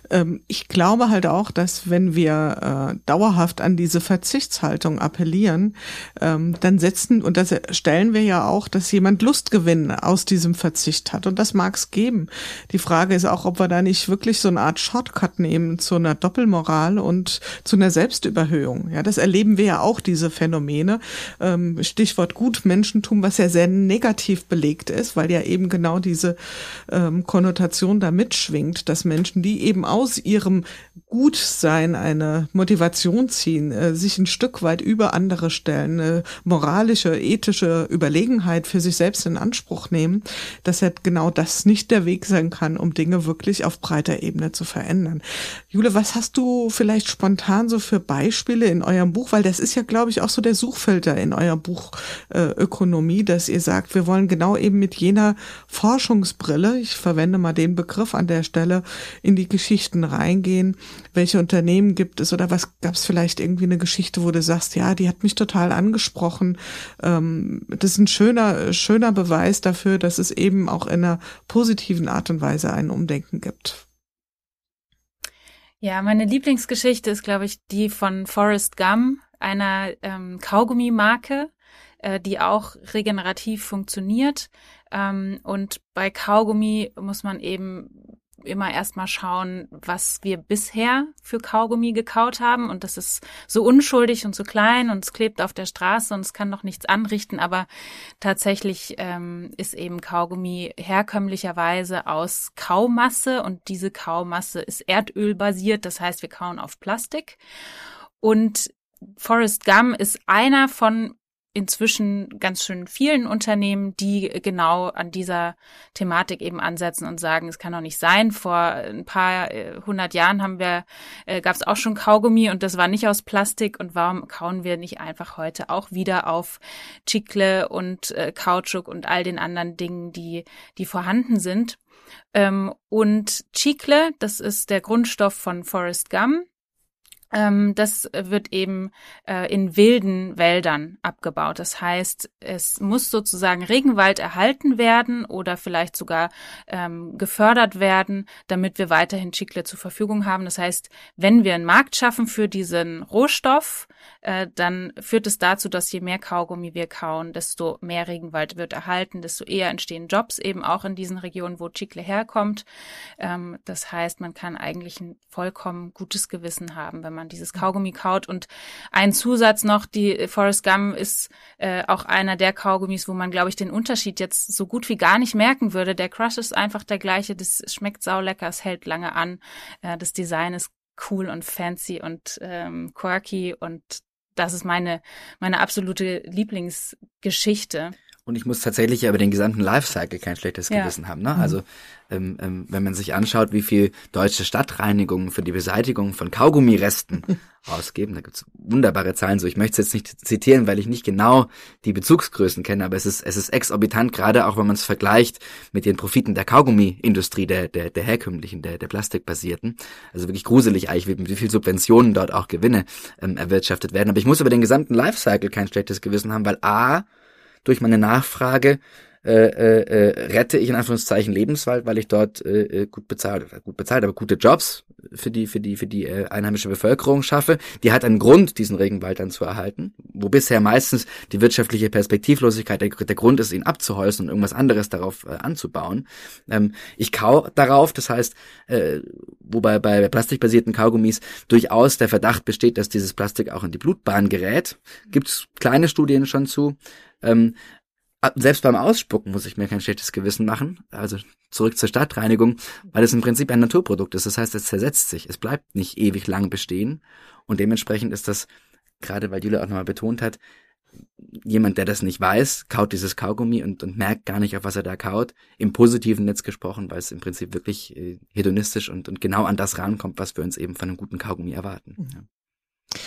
ähm, ich glaube halt auch, dass wenn wir äh, dauerhaft an diese Verzichtshaltung appellieren, ähm, dann setzen, und das stellen wir ja auch, dass jemand Lustgewinn aus diesem Verzicht hat und das mag es geben. Die Frage ist auch, ob wir da nicht wirklich so eine Art Shortcut nehmen zu einer Doppelmoral und zu einer Selbstüberhöhung. Ja, das erleben wir ja auch, diese Phänomene. Ähm, Stichwort Gutmenschentum, was ja sehr negativ belegt ist, weil ja eben genau diese ähm, Konnotation da mitschwingt, dass Menschen, die eben aus ihrem Gutsein eine Motivation ziehen, äh, sich ein Stück weit über andere stellen, eine moralische, ethische Überlegenheit für sich selbst in Anspruch nehmen, dass ja genau das nicht der Weg sein kann, um Dinge wirklich auf breiter Ebene zu verändern. Jule, was hast du vielleicht spontan so für Beispiele in eurem Buch? Weil das ist ja, glaube ich, auch so der Suchfilter in eurem Buch äh, dass ihr sagt, wir wollen genau eben mit jener Forschungsbrille, ich verwende mal den Begriff an der Stelle, in die Geschichten reingehen. Welche Unternehmen gibt es oder was gab es vielleicht irgendwie eine Geschichte, wo du sagst, ja, die hat mich total angesprochen. Ähm, das ist ein schöner, schöner Beweis dafür, dass es eben auch in einer positiven Art und Weise ein Umdenken gibt. Ja, meine Lieblingsgeschichte ist, glaube ich, die von Forrest Gum, einer ähm, Kaugummi-Marke, äh, die auch regenerativ funktioniert. Ähm, und bei Kaugummi muss man eben immer erstmal schauen, was wir bisher für Kaugummi gekaut haben. Und das ist so unschuldig und so klein und es klebt auf der Straße und es kann doch nichts anrichten. Aber tatsächlich ähm, ist eben Kaugummi herkömmlicherweise aus Kaumasse und diese Kaumasse ist erdölbasiert. Das heißt, wir kauen auf Plastik. Und Forrest Gum ist einer von inzwischen ganz schön vielen Unternehmen, die genau an dieser Thematik eben ansetzen und sagen, es kann doch nicht sein. Vor ein paar äh, hundert Jahren haben wir, äh, gab es auch schon Kaugummi und das war nicht aus Plastik. Und warum kauen wir nicht einfach heute auch wieder auf Chicle und äh, Kautschuk und all den anderen Dingen, die, die vorhanden sind? Ähm, und Chicle, das ist der Grundstoff von Forest Gum, das wird eben äh, in wilden Wäldern abgebaut. Das heißt, es muss sozusagen Regenwald erhalten werden oder vielleicht sogar ähm, gefördert werden, damit wir weiterhin Chicle zur Verfügung haben. Das heißt, wenn wir einen Markt schaffen für diesen Rohstoff, äh, dann führt es dazu, dass je mehr Kaugummi wir kauen, desto mehr Regenwald wird erhalten, desto eher entstehen Jobs eben auch in diesen Regionen, wo Chicle herkommt. Ähm, das heißt, man kann eigentlich ein vollkommen gutes Gewissen haben, wenn man man dieses Kaugummi kaut. Und ein Zusatz noch, die Forrest Gum ist äh, auch einer der Kaugummis, wo man, glaube ich, den Unterschied jetzt so gut wie gar nicht merken würde. Der Crush ist einfach der gleiche, das schmeckt saulecker, es hält lange an. Äh, das Design ist cool und fancy und ähm, quirky und das ist meine, meine absolute Lieblingsgeschichte. Und ich muss tatsächlich über den gesamten Lifecycle kein schlechtes ja. Gewissen haben. Ne? Mhm. Also ähm, ähm, wenn man sich anschaut, wie viel deutsche Stadtreinigungen für die Beseitigung von Kaugummiresten [LAUGHS] ausgeben, da gibt's wunderbare Zahlen. So, ich möchte es jetzt nicht zitieren, weil ich nicht genau die Bezugsgrößen kenne, aber es ist es ist exorbitant, gerade auch wenn man es vergleicht mit den Profiten der Kaugummiindustrie, der der der herkömmlichen, der der plastikbasierten. Also wirklich gruselig eigentlich, wie, wie viel Subventionen dort auch Gewinne ähm, erwirtschaftet werden. Aber ich muss über den gesamten Lifecycle kein schlechtes Gewissen haben, weil a durch meine Nachfrage äh, äh, äh, rette ich in Anführungszeichen Lebenswald, weil ich dort äh, äh gut bezahlt, gut bezahlt, aber gute Jobs für die für die für die äh, einheimische Bevölkerung schaffe. Die hat einen Grund, diesen Regenwald dann zu erhalten, wo bisher meistens die wirtschaftliche Perspektivlosigkeit der, der Grund ist, ihn abzuholzen und irgendwas anderes darauf äh, anzubauen. Ähm, ich kau darauf, das heißt, äh, wobei bei plastikbasierten Kaugummis durchaus der Verdacht besteht, dass dieses Plastik auch in die Blutbahn gerät. Gibt es kleine Studien schon zu. Ähm, selbst beim Ausspucken muss ich mir kein schlechtes Gewissen machen. Also zurück zur Stadtreinigung, weil es im Prinzip ein Naturprodukt ist. Das heißt, es zersetzt sich. Es bleibt nicht ewig lang bestehen. Und dementsprechend ist das, gerade weil Jule auch nochmal betont hat, jemand, der das nicht weiß, kaut dieses Kaugummi und, und merkt gar nicht, auf was er da kaut. Im positiven Netz gesprochen, weil es im Prinzip wirklich äh, hedonistisch und, und genau an das rankommt, was wir uns eben von einem guten Kaugummi erwarten. Mhm. Ja.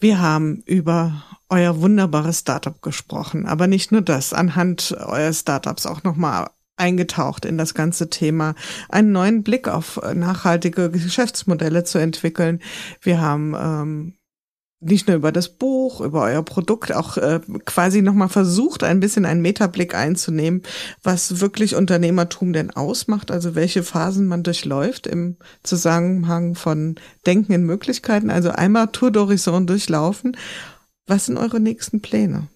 Wir haben über euer wunderbares Startup gesprochen, aber nicht nur das, anhand euer Startups auch nochmal eingetaucht in das ganze Thema, einen neuen Blick auf nachhaltige Geschäftsmodelle zu entwickeln. Wir haben ähm, nicht nur über das Buch, über euer Produkt auch äh, quasi nochmal versucht, ein bisschen einen Metablick einzunehmen, was wirklich Unternehmertum denn ausmacht, also welche Phasen man durchläuft im Zusammenhang von Denken in Möglichkeiten, also einmal Tour d'Horizon durchlaufen. Was sind eure nächsten Pläne?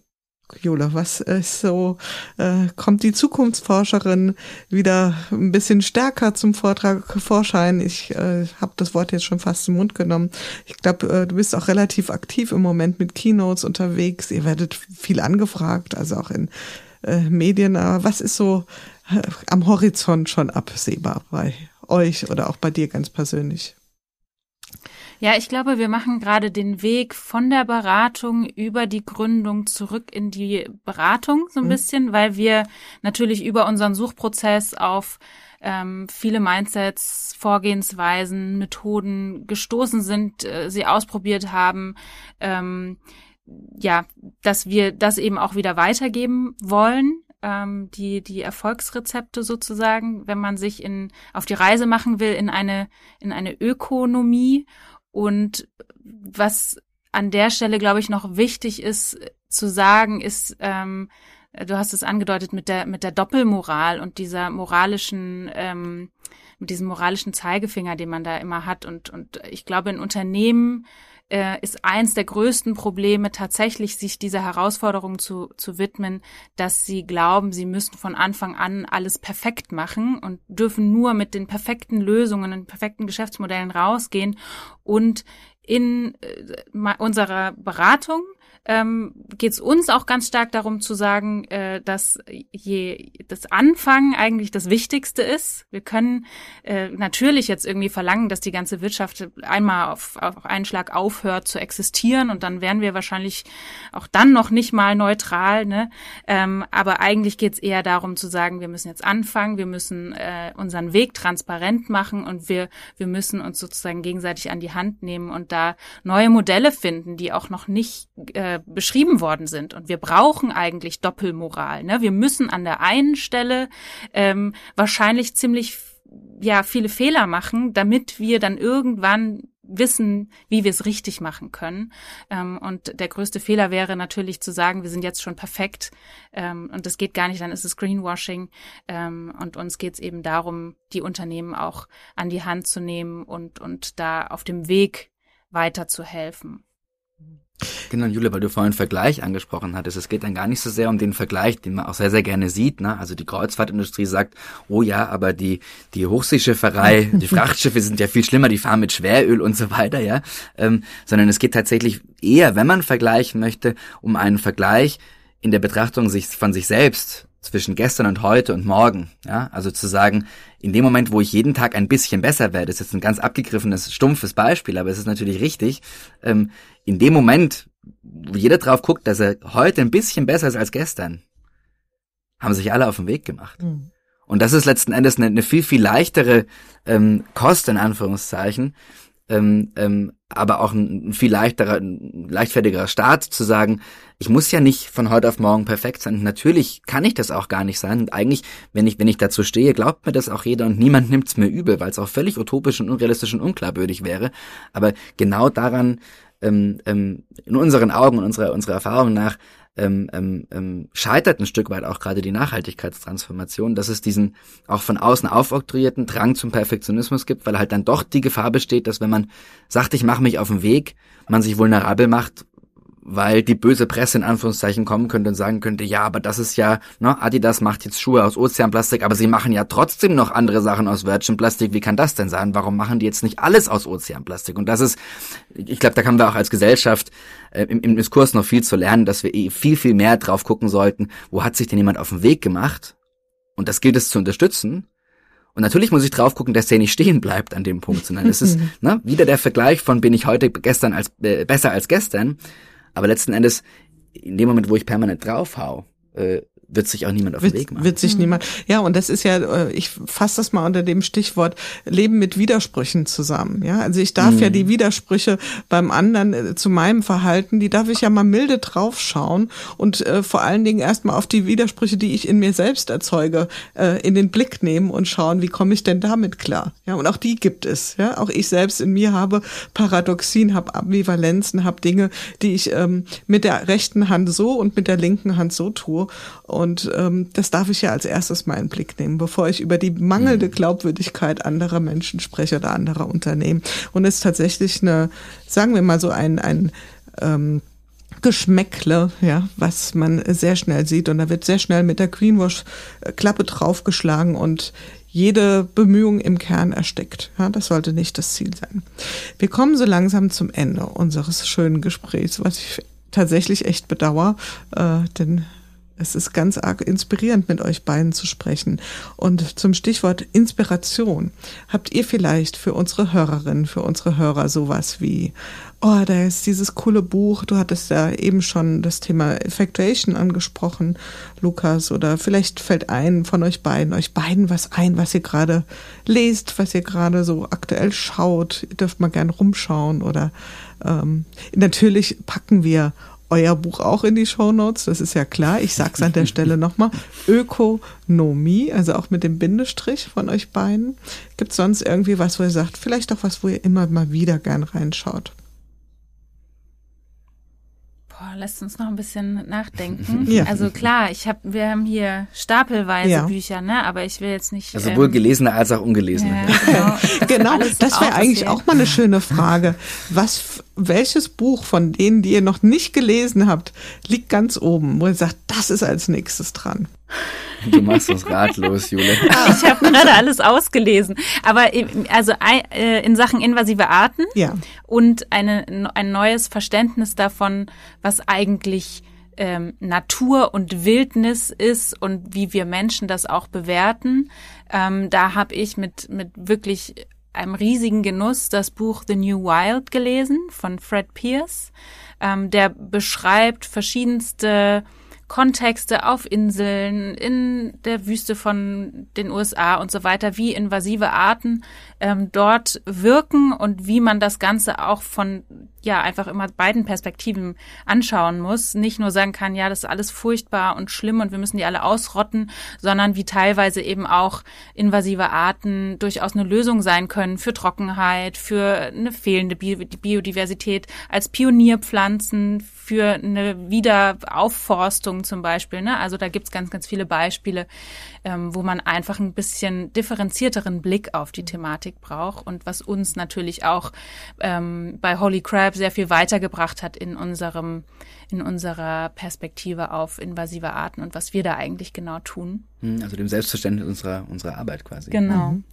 Jola, was ist so, äh, kommt die Zukunftsforscherin wieder ein bisschen stärker zum Vortrag Vorschein? Ich äh, habe das Wort jetzt schon fast im Mund genommen. Ich glaube, äh, du bist auch relativ aktiv im Moment mit Keynotes unterwegs. Ihr werdet viel angefragt, also auch in äh, Medien. Aber was ist so äh, am Horizont schon absehbar bei euch oder auch bei dir ganz persönlich? Ja, ich glaube, wir machen gerade den Weg von der Beratung über die Gründung zurück in die Beratung so ein mhm. bisschen, weil wir natürlich über unseren Suchprozess auf ähm, viele Mindsets, Vorgehensweisen, Methoden gestoßen sind, äh, sie ausprobiert haben. Ähm, ja, dass wir das eben auch wieder weitergeben wollen ähm, die, die Erfolgsrezepte sozusagen, wenn man sich in, auf die Reise machen will in eine, in eine Ökonomie und was an der Stelle, glaube ich, noch wichtig ist zu sagen, ist, ähm, du hast es angedeutet mit der mit der Doppelmoral und dieser moralischen ähm, mit diesem moralischen Zeigefinger, den man da immer hat. Und und ich glaube in Unternehmen äh, ist eins der größten Probleme tatsächlich, sich dieser Herausforderung zu, zu widmen, dass sie glauben, sie müssen von Anfang an alles perfekt machen und dürfen nur mit den perfekten Lösungen und perfekten Geschäftsmodellen rausgehen und in äh, unserer Beratung ähm, geht es uns auch ganz stark darum zu sagen, äh, dass je das Anfangen eigentlich das Wichtigste ist. Wir können äh, natürlich jetzt irgendwie verlangen, dass die ganze Wirtschaft einmal auf, auf einen Schlag aufhört zu existieren und dann wären wir wahrscheinlich auch dann noch nicht mal neutral. Ne? Ähm, aber eigentlich geht es eher darum zu sagen, wir müssen jetzt anfangen, wir müssen äh, unseren Weg transparent machen und wir wir müssen uns sozusagen gegenseitig an die Hand nehmen und da neue Modelle finden, die auch noch nicht äh, beschrieben worden sind. Und wir brauchen eigentlich Doppelmoral. Ne? Wir müssen an der einen Stelle ähm, wahrscheinlich ziemlich ja viele Fehler machen, damit wir dann irgendwann wissen, wie wir es richtig machen können. Ähm, und der größte Fehler wäre natürlich zu sagen, wir sind jetzt schon perfekt ähm, und das geht gar nicht, dann ist es Greenwashing. Ähm, und uns geht es eben darum, die Unternehmen auch an die Hand zu nehmen und, und da auf dem Weg weiterzuhelfen. Genau, Julia, weil du vorhin Vergleich angesprochen hattest. Es geht dann gar nicht so sehr um den Vergleich, den man auch sehr, sehr gerne sieht. Ne? Also die Kreuzfahrtindustrie sagt, oh ja, aber die, die Hochseeschifferei, [LAUGHS] die Frachtschiffe sind ja viel schlimmer, die fahren mit Schweröl und so weiter, ja. Ähm, sondern es geht tatsächlich eher, wenn man vergleichen möchte, um einen Vergleich in der Betrachtung sich, von sich selbst zwischen gestern und heute und morgen. Ja, also zu sagen, in dem Moment, wo ich jeden Tag ein bisschen besser werde, ist jetzt ein ganz abgegriffenes, stumpfes Beispiel, aber es ist natürlich richtig. Ähm, in dem Moment, wo jeder drauf guckt, dass er heute ein bisschen besser ist als gestern, haben sich alle auf den Weg gemacht. Mhm. Und das ist letzten Endes eine, eine viel, viel leichtere ähm, Kost, in Anführungszeichen, ähm, ähm, aber auch ein, ein viel leichterer, ein leichtfertigerer Start zu sagen, ich muss ja nicht von heute auf morgen perfekt sein. Natürlich kann ich das auch gar nicht sein. Und eigentlich, wenn ich, wenn ich dazu stehe, glaubt mir das auch jeder und niemand nimmt es mir übel, weil es auch völlig utopisch und unrealistisch und unglaubwürdig wäre. Aber genau daran, ähm, ähm, in unseren Augen und unserer, unserer Erfahrung nach, ähm, ähm, ähm, scheitert ein Stück weit auch gerade die Nachhaltigkeitstransformation, dass es diesen auch von außen aufoktroyierten Drang zum Perfektionismus gibt, weil halt dann doch die Gefahr besteht, dass wenn man sagt, ich mache mich auf den Weg, man sich vulnerabel macht weil die böse Presse in Anführungszeichen kommen könnte und sagen könnte, ja, aber das ist ja, ne, Adidas macht jetzt Schuhe aus Ozeanplastik, aber sie machen ja trotzdem noch andere Sachen aus Virgin Plastik. Wie kann das denn sein? Warum machen die jetzt nicht alles aus Ozeanplastik? Und das ist, ich glaube, da haben wir auch als Gesellschaft äh, im, im Diskurs noch viel zu lernen, dass wir eh viel, viel mehr drauf gucken sollten, wo hat sich denn jemand auf den Weg gemacht? Und das gilt es zu unterstützen. Und natürlich muss ich drauf gucken, dass der nicht stehen bleibt an dem Punkt, sondern es ist [LAUGHS] ne, wieder der Vergleich von bin ich heute gestern als äh, besser als gestern. Aber letzten Endes, in dem Moment, wo ich permanent draufhau, äh, wird sich auch niemand auf den Weg machen. Wird sich mhm. niemand. Ja, und das ist ja, äh, ich fasse das mal unter dem Stichwort Leben mit Widersprüchen zusammen. Ja, also ich darf mhm. ja die Widersprüche beim anderen äh, zu meinem Verhalten, die darf ich ja mal milde draufschauen und äh, vor allen Dingen erstmal auf die Widersprüche, die ich in mir selbst erzeuge, äh, in den Blick nehmen und schauen, wie komme ich denn damit klar? Ja, und auch die gibt es. Ja, auch ich selbst in mir habe Paradoxien, habe Ambivalenzen, habe Dinge, die ich ähm, mit der rechten Hand so und mit der linken Hand so tue. Und ähm, das darf ich ja als erstes mal in den Blick nehmen, bevor ich über die mangelnde mhm. Glaubwürdigkeit anderer Menschen spreche oder anderer Unternehmen. Und es ist tatsächlich eine, sagen wir mal so ein, ein ähm, Geschmäckle, ja, was man sehr schnell sieht. Und da wird sehr schnell mit der Greenwash-Klappe draufgeschlagen und jede Bemühung im Kern erstickt. Ja, das sollte nicht das Ziel sein. Wir kommen so langsam zum Ende unseres schönen Gesprächs, was ich tatsächlich echt bedauere, äh, denn es ist ganz arg inspirierend, mit euch beiden zu sprechen. Und zum Stichwort Inspiration. Habt ihr vielleicht für unsere Hörerinnen, für unsere Hörer sowas wie, oh, da ist dieses coole Buch, du hattest ja eben schon das Thema Effectuation angesprochen, Lukas, oder vielleicht fällt ein von euch beiden, euch beiden was ein, was ihr gerade lest, was ihr gerade so aktuell schaut. Ihr dürft mal gern rumschauen oder ähm, natürlich packen wir euer Buch auch in die Show Notes, das ist ja klar. Ich sag's an der Stelle nochmal. Ökonomie, also auch mit dem Bindestrich von euch beiden. Gibt's sonst irgendwie was, wo ihr sagt, vielleicht auch was, wo ihr immer mal wieder gern reinschaut? Boah, lasst uns noch ein bisschen nachdenken. [LAUGHS] Ja. Also klar, ich habe, wir haben hier stapelweise ja. Bücher, ne? Aber ich will jetzt nicht. Also sowohl ähm, gelesene als auch ungelesene. Ja, genau, [LAUGHS] genau das wäre eigentlich auch mal eine schöne Frage. Was, welches Buch von denen, die ihr noch nicht gelesen habt, liegt ganz oben, wo ihr sagt, das ist als nächstes dran? Du machst uns ratlos, Jule. [LAUGHS] Ich habe gerade alles ausgelesen. Aber also äh, in Sachen invasive Arten ja. und eine, ein neues Verständnis davon, was eigentlich ähm, Natur und Wildnis ist und wie wir Menschen das auch bewerten. Ähm, da habe ich mit, mit wirklich einem riesigen Genuss das Buch The New Wild gelesen von Fred Pierce. Ähm, der beschreibt verschiedenste Kontexte auf Inseln, in der Wüste von den USA und so weiter, wie invasive Arten ähm, dort wirken und wie man das Ganze auch von ja einfach immer beiden Perspektiven anschauen muss. Nicht nur sagen kann, ja, das ist alles furchtbar und schlimm und wir müssen die alle ausrotten, sondern wie teilweise eben auch invasive Arten durchaus eine Lösung sein können für Trockenheit, für eine fehlende Biodiversität, als Pionierpflanzen, für eine Wiederaufforstung zum Beispiel. Ne? Also da gibt's ganz, ganz viele Beispiele, ähm, wo man einfach ein bisschen differenzierteren Blick auf die Thematik braucht und was uns natürlich auch ähm, bei Holy Crab sehr viel weitergebracht hat in unserem in unserer Perspektive auf invasive Arten und was wir da eigentlich genau tun. Hm, also dem Selbstverständnis unserer unserer Arbeit quasi. Genau. Mhm.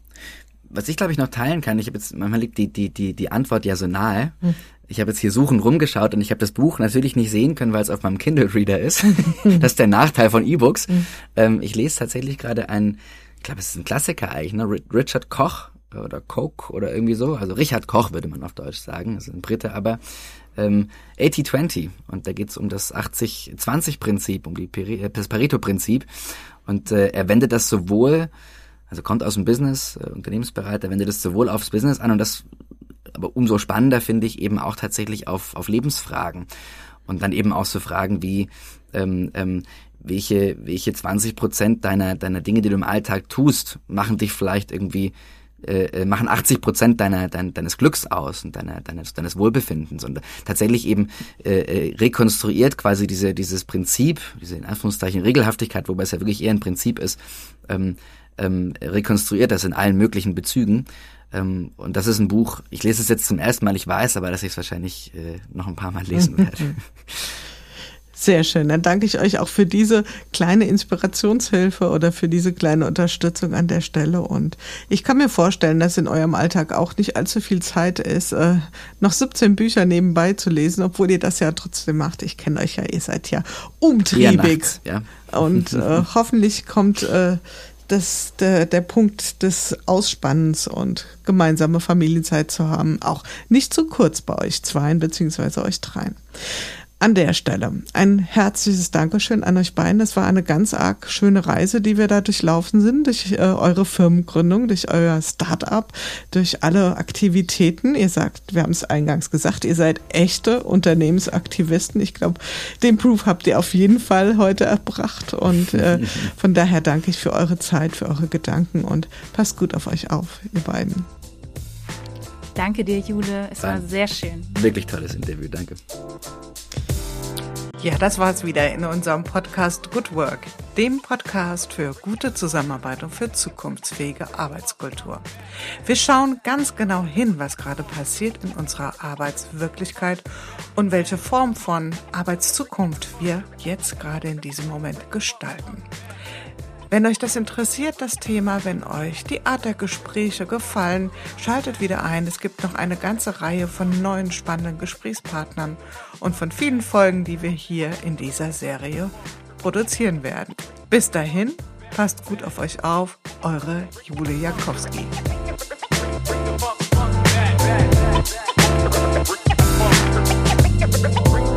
Was ich glaube ich noch teilen kann, ich habe jetzt manchmal liegt die die die die Antwort ja so nahe. Mhm ich habe jetzt hier suchen rumgeschaut und ich habe das Buch natürlich nicht sehen können, weil es auf meinem Kindle Reader ist. [LAUGHS] das ist der Nachteil von E-Books. Mhm. Ähm, ich lese tatsächlich gerade ein, ich glaube, es ist ein Klassiker eigentlich, ne? Richard Koch oder Koch oder irgendwie so. Also Richard Koch würde man auf Deutsch sagen. Das ist ein Brite, aber ähm, 80-20 und da geht es um das 80-20-Prinzip, um die Peri das Pareto-Prinzip und äh, er wendet das sowohl also kommt aus dem Business, äh, Unternehmensberater, wendet das sowohl aufs Business an und das aber umso spannender finde ich eben auch tatsächlich auf, auf Lebensfragen. Und dann eben auch so Fragen wie, ähm, ähm, welche, welche 20 Prozent deiner, deiner Dinge, die du im Alltag tust, machen dich vielleicht irgendwie, äh, äh machen 80 Prozent deiner, dein, deines Glücks aus und deiner, deines, deines Wohlbefindens. Und tatsächlich eben äh, äh, rekonstruiert quasi diese, dieses Prinzip, diese in Anführungszeichen Regelhaftigkeit, wobei es ja wirklich eher ein Prinzip ist, ähm, ähm, rekonstruiert das in allen möglichen Bezügen ähm, und das ist ein Buch, ich lese es jetzt zum ersten Mal, ich weiß aber, dass ich es wahrscheinlich äh, noch ein paar Mal lesen [LAUGHS] werde. Sehr schön. Dann danke ich euch auch für diese kleine Inspirationshilfe oder für diese kleine Unterstützung an der Stelle. Und ich kann mir vorstellen, dass in eurem Alltag auch nicht allzu viel Zeit ist, äh, noch 17 Bücher nebenbei zu lesen, obwohl ihr das ja trotzdem macht. Ich kenne euch ja, ihr seid ja umtriebig. Ja, ja. Und äh, [LAUGHS] hoffentlich kommt äh, das, der, der Punkt des Ausspannens und gemeinsame Familienzeit zu haben, auch nicht zu kurz bei euch zweien beziehungsweise euch dreien an der Stelle ein herzliches Dankeschön an euch beiden. Es war eine ganz arg schöne Reise, die wir da durchlaufen sind, durch äh, eure Firmengründung, durch euer Start-up, durch alle Aktivitäten. Ihr sagt, wir haben es eingangs gesagt, ihr seid echte Unternehmensaktivisten. Ich glaube, den Proof habt ihr auf jeden Fall heute erbracht. Und äh, [LAUGHS] von daher danke ich für eure Zeit, für eure Gedanken und passt gut auf euch auf, ihr beiden. Danke dir, Jule. Es war, war sehr schön. Wirklich tolles Interview. Danke. Ja, das war's wieder in unserem Podcast Good Work, dem Podcast für gute Zusammenarbeit und für zukunftsfähige Arbeitskultur. Wir schauen ganz genau hin, was gerade passiert in unserer Arbeitswirklichkeit und welche Form von Arbeitszukunft wir jetzt gerade in diesem Moment gestalten. Wenn euch das interessiert, das Thema, wenn euch die Art der Gespräche gefallen, schaltet wieder ein. Es gibt noch eine ganze Reihe von neuen spannenden Gesprächspartnern und von vielen Folgen, die wir hier in dieser Serie produzieren werden. Bis dahin, passt gut auf euch auf, eure Jule Jakowski. Bring the funk back. Bring the funk.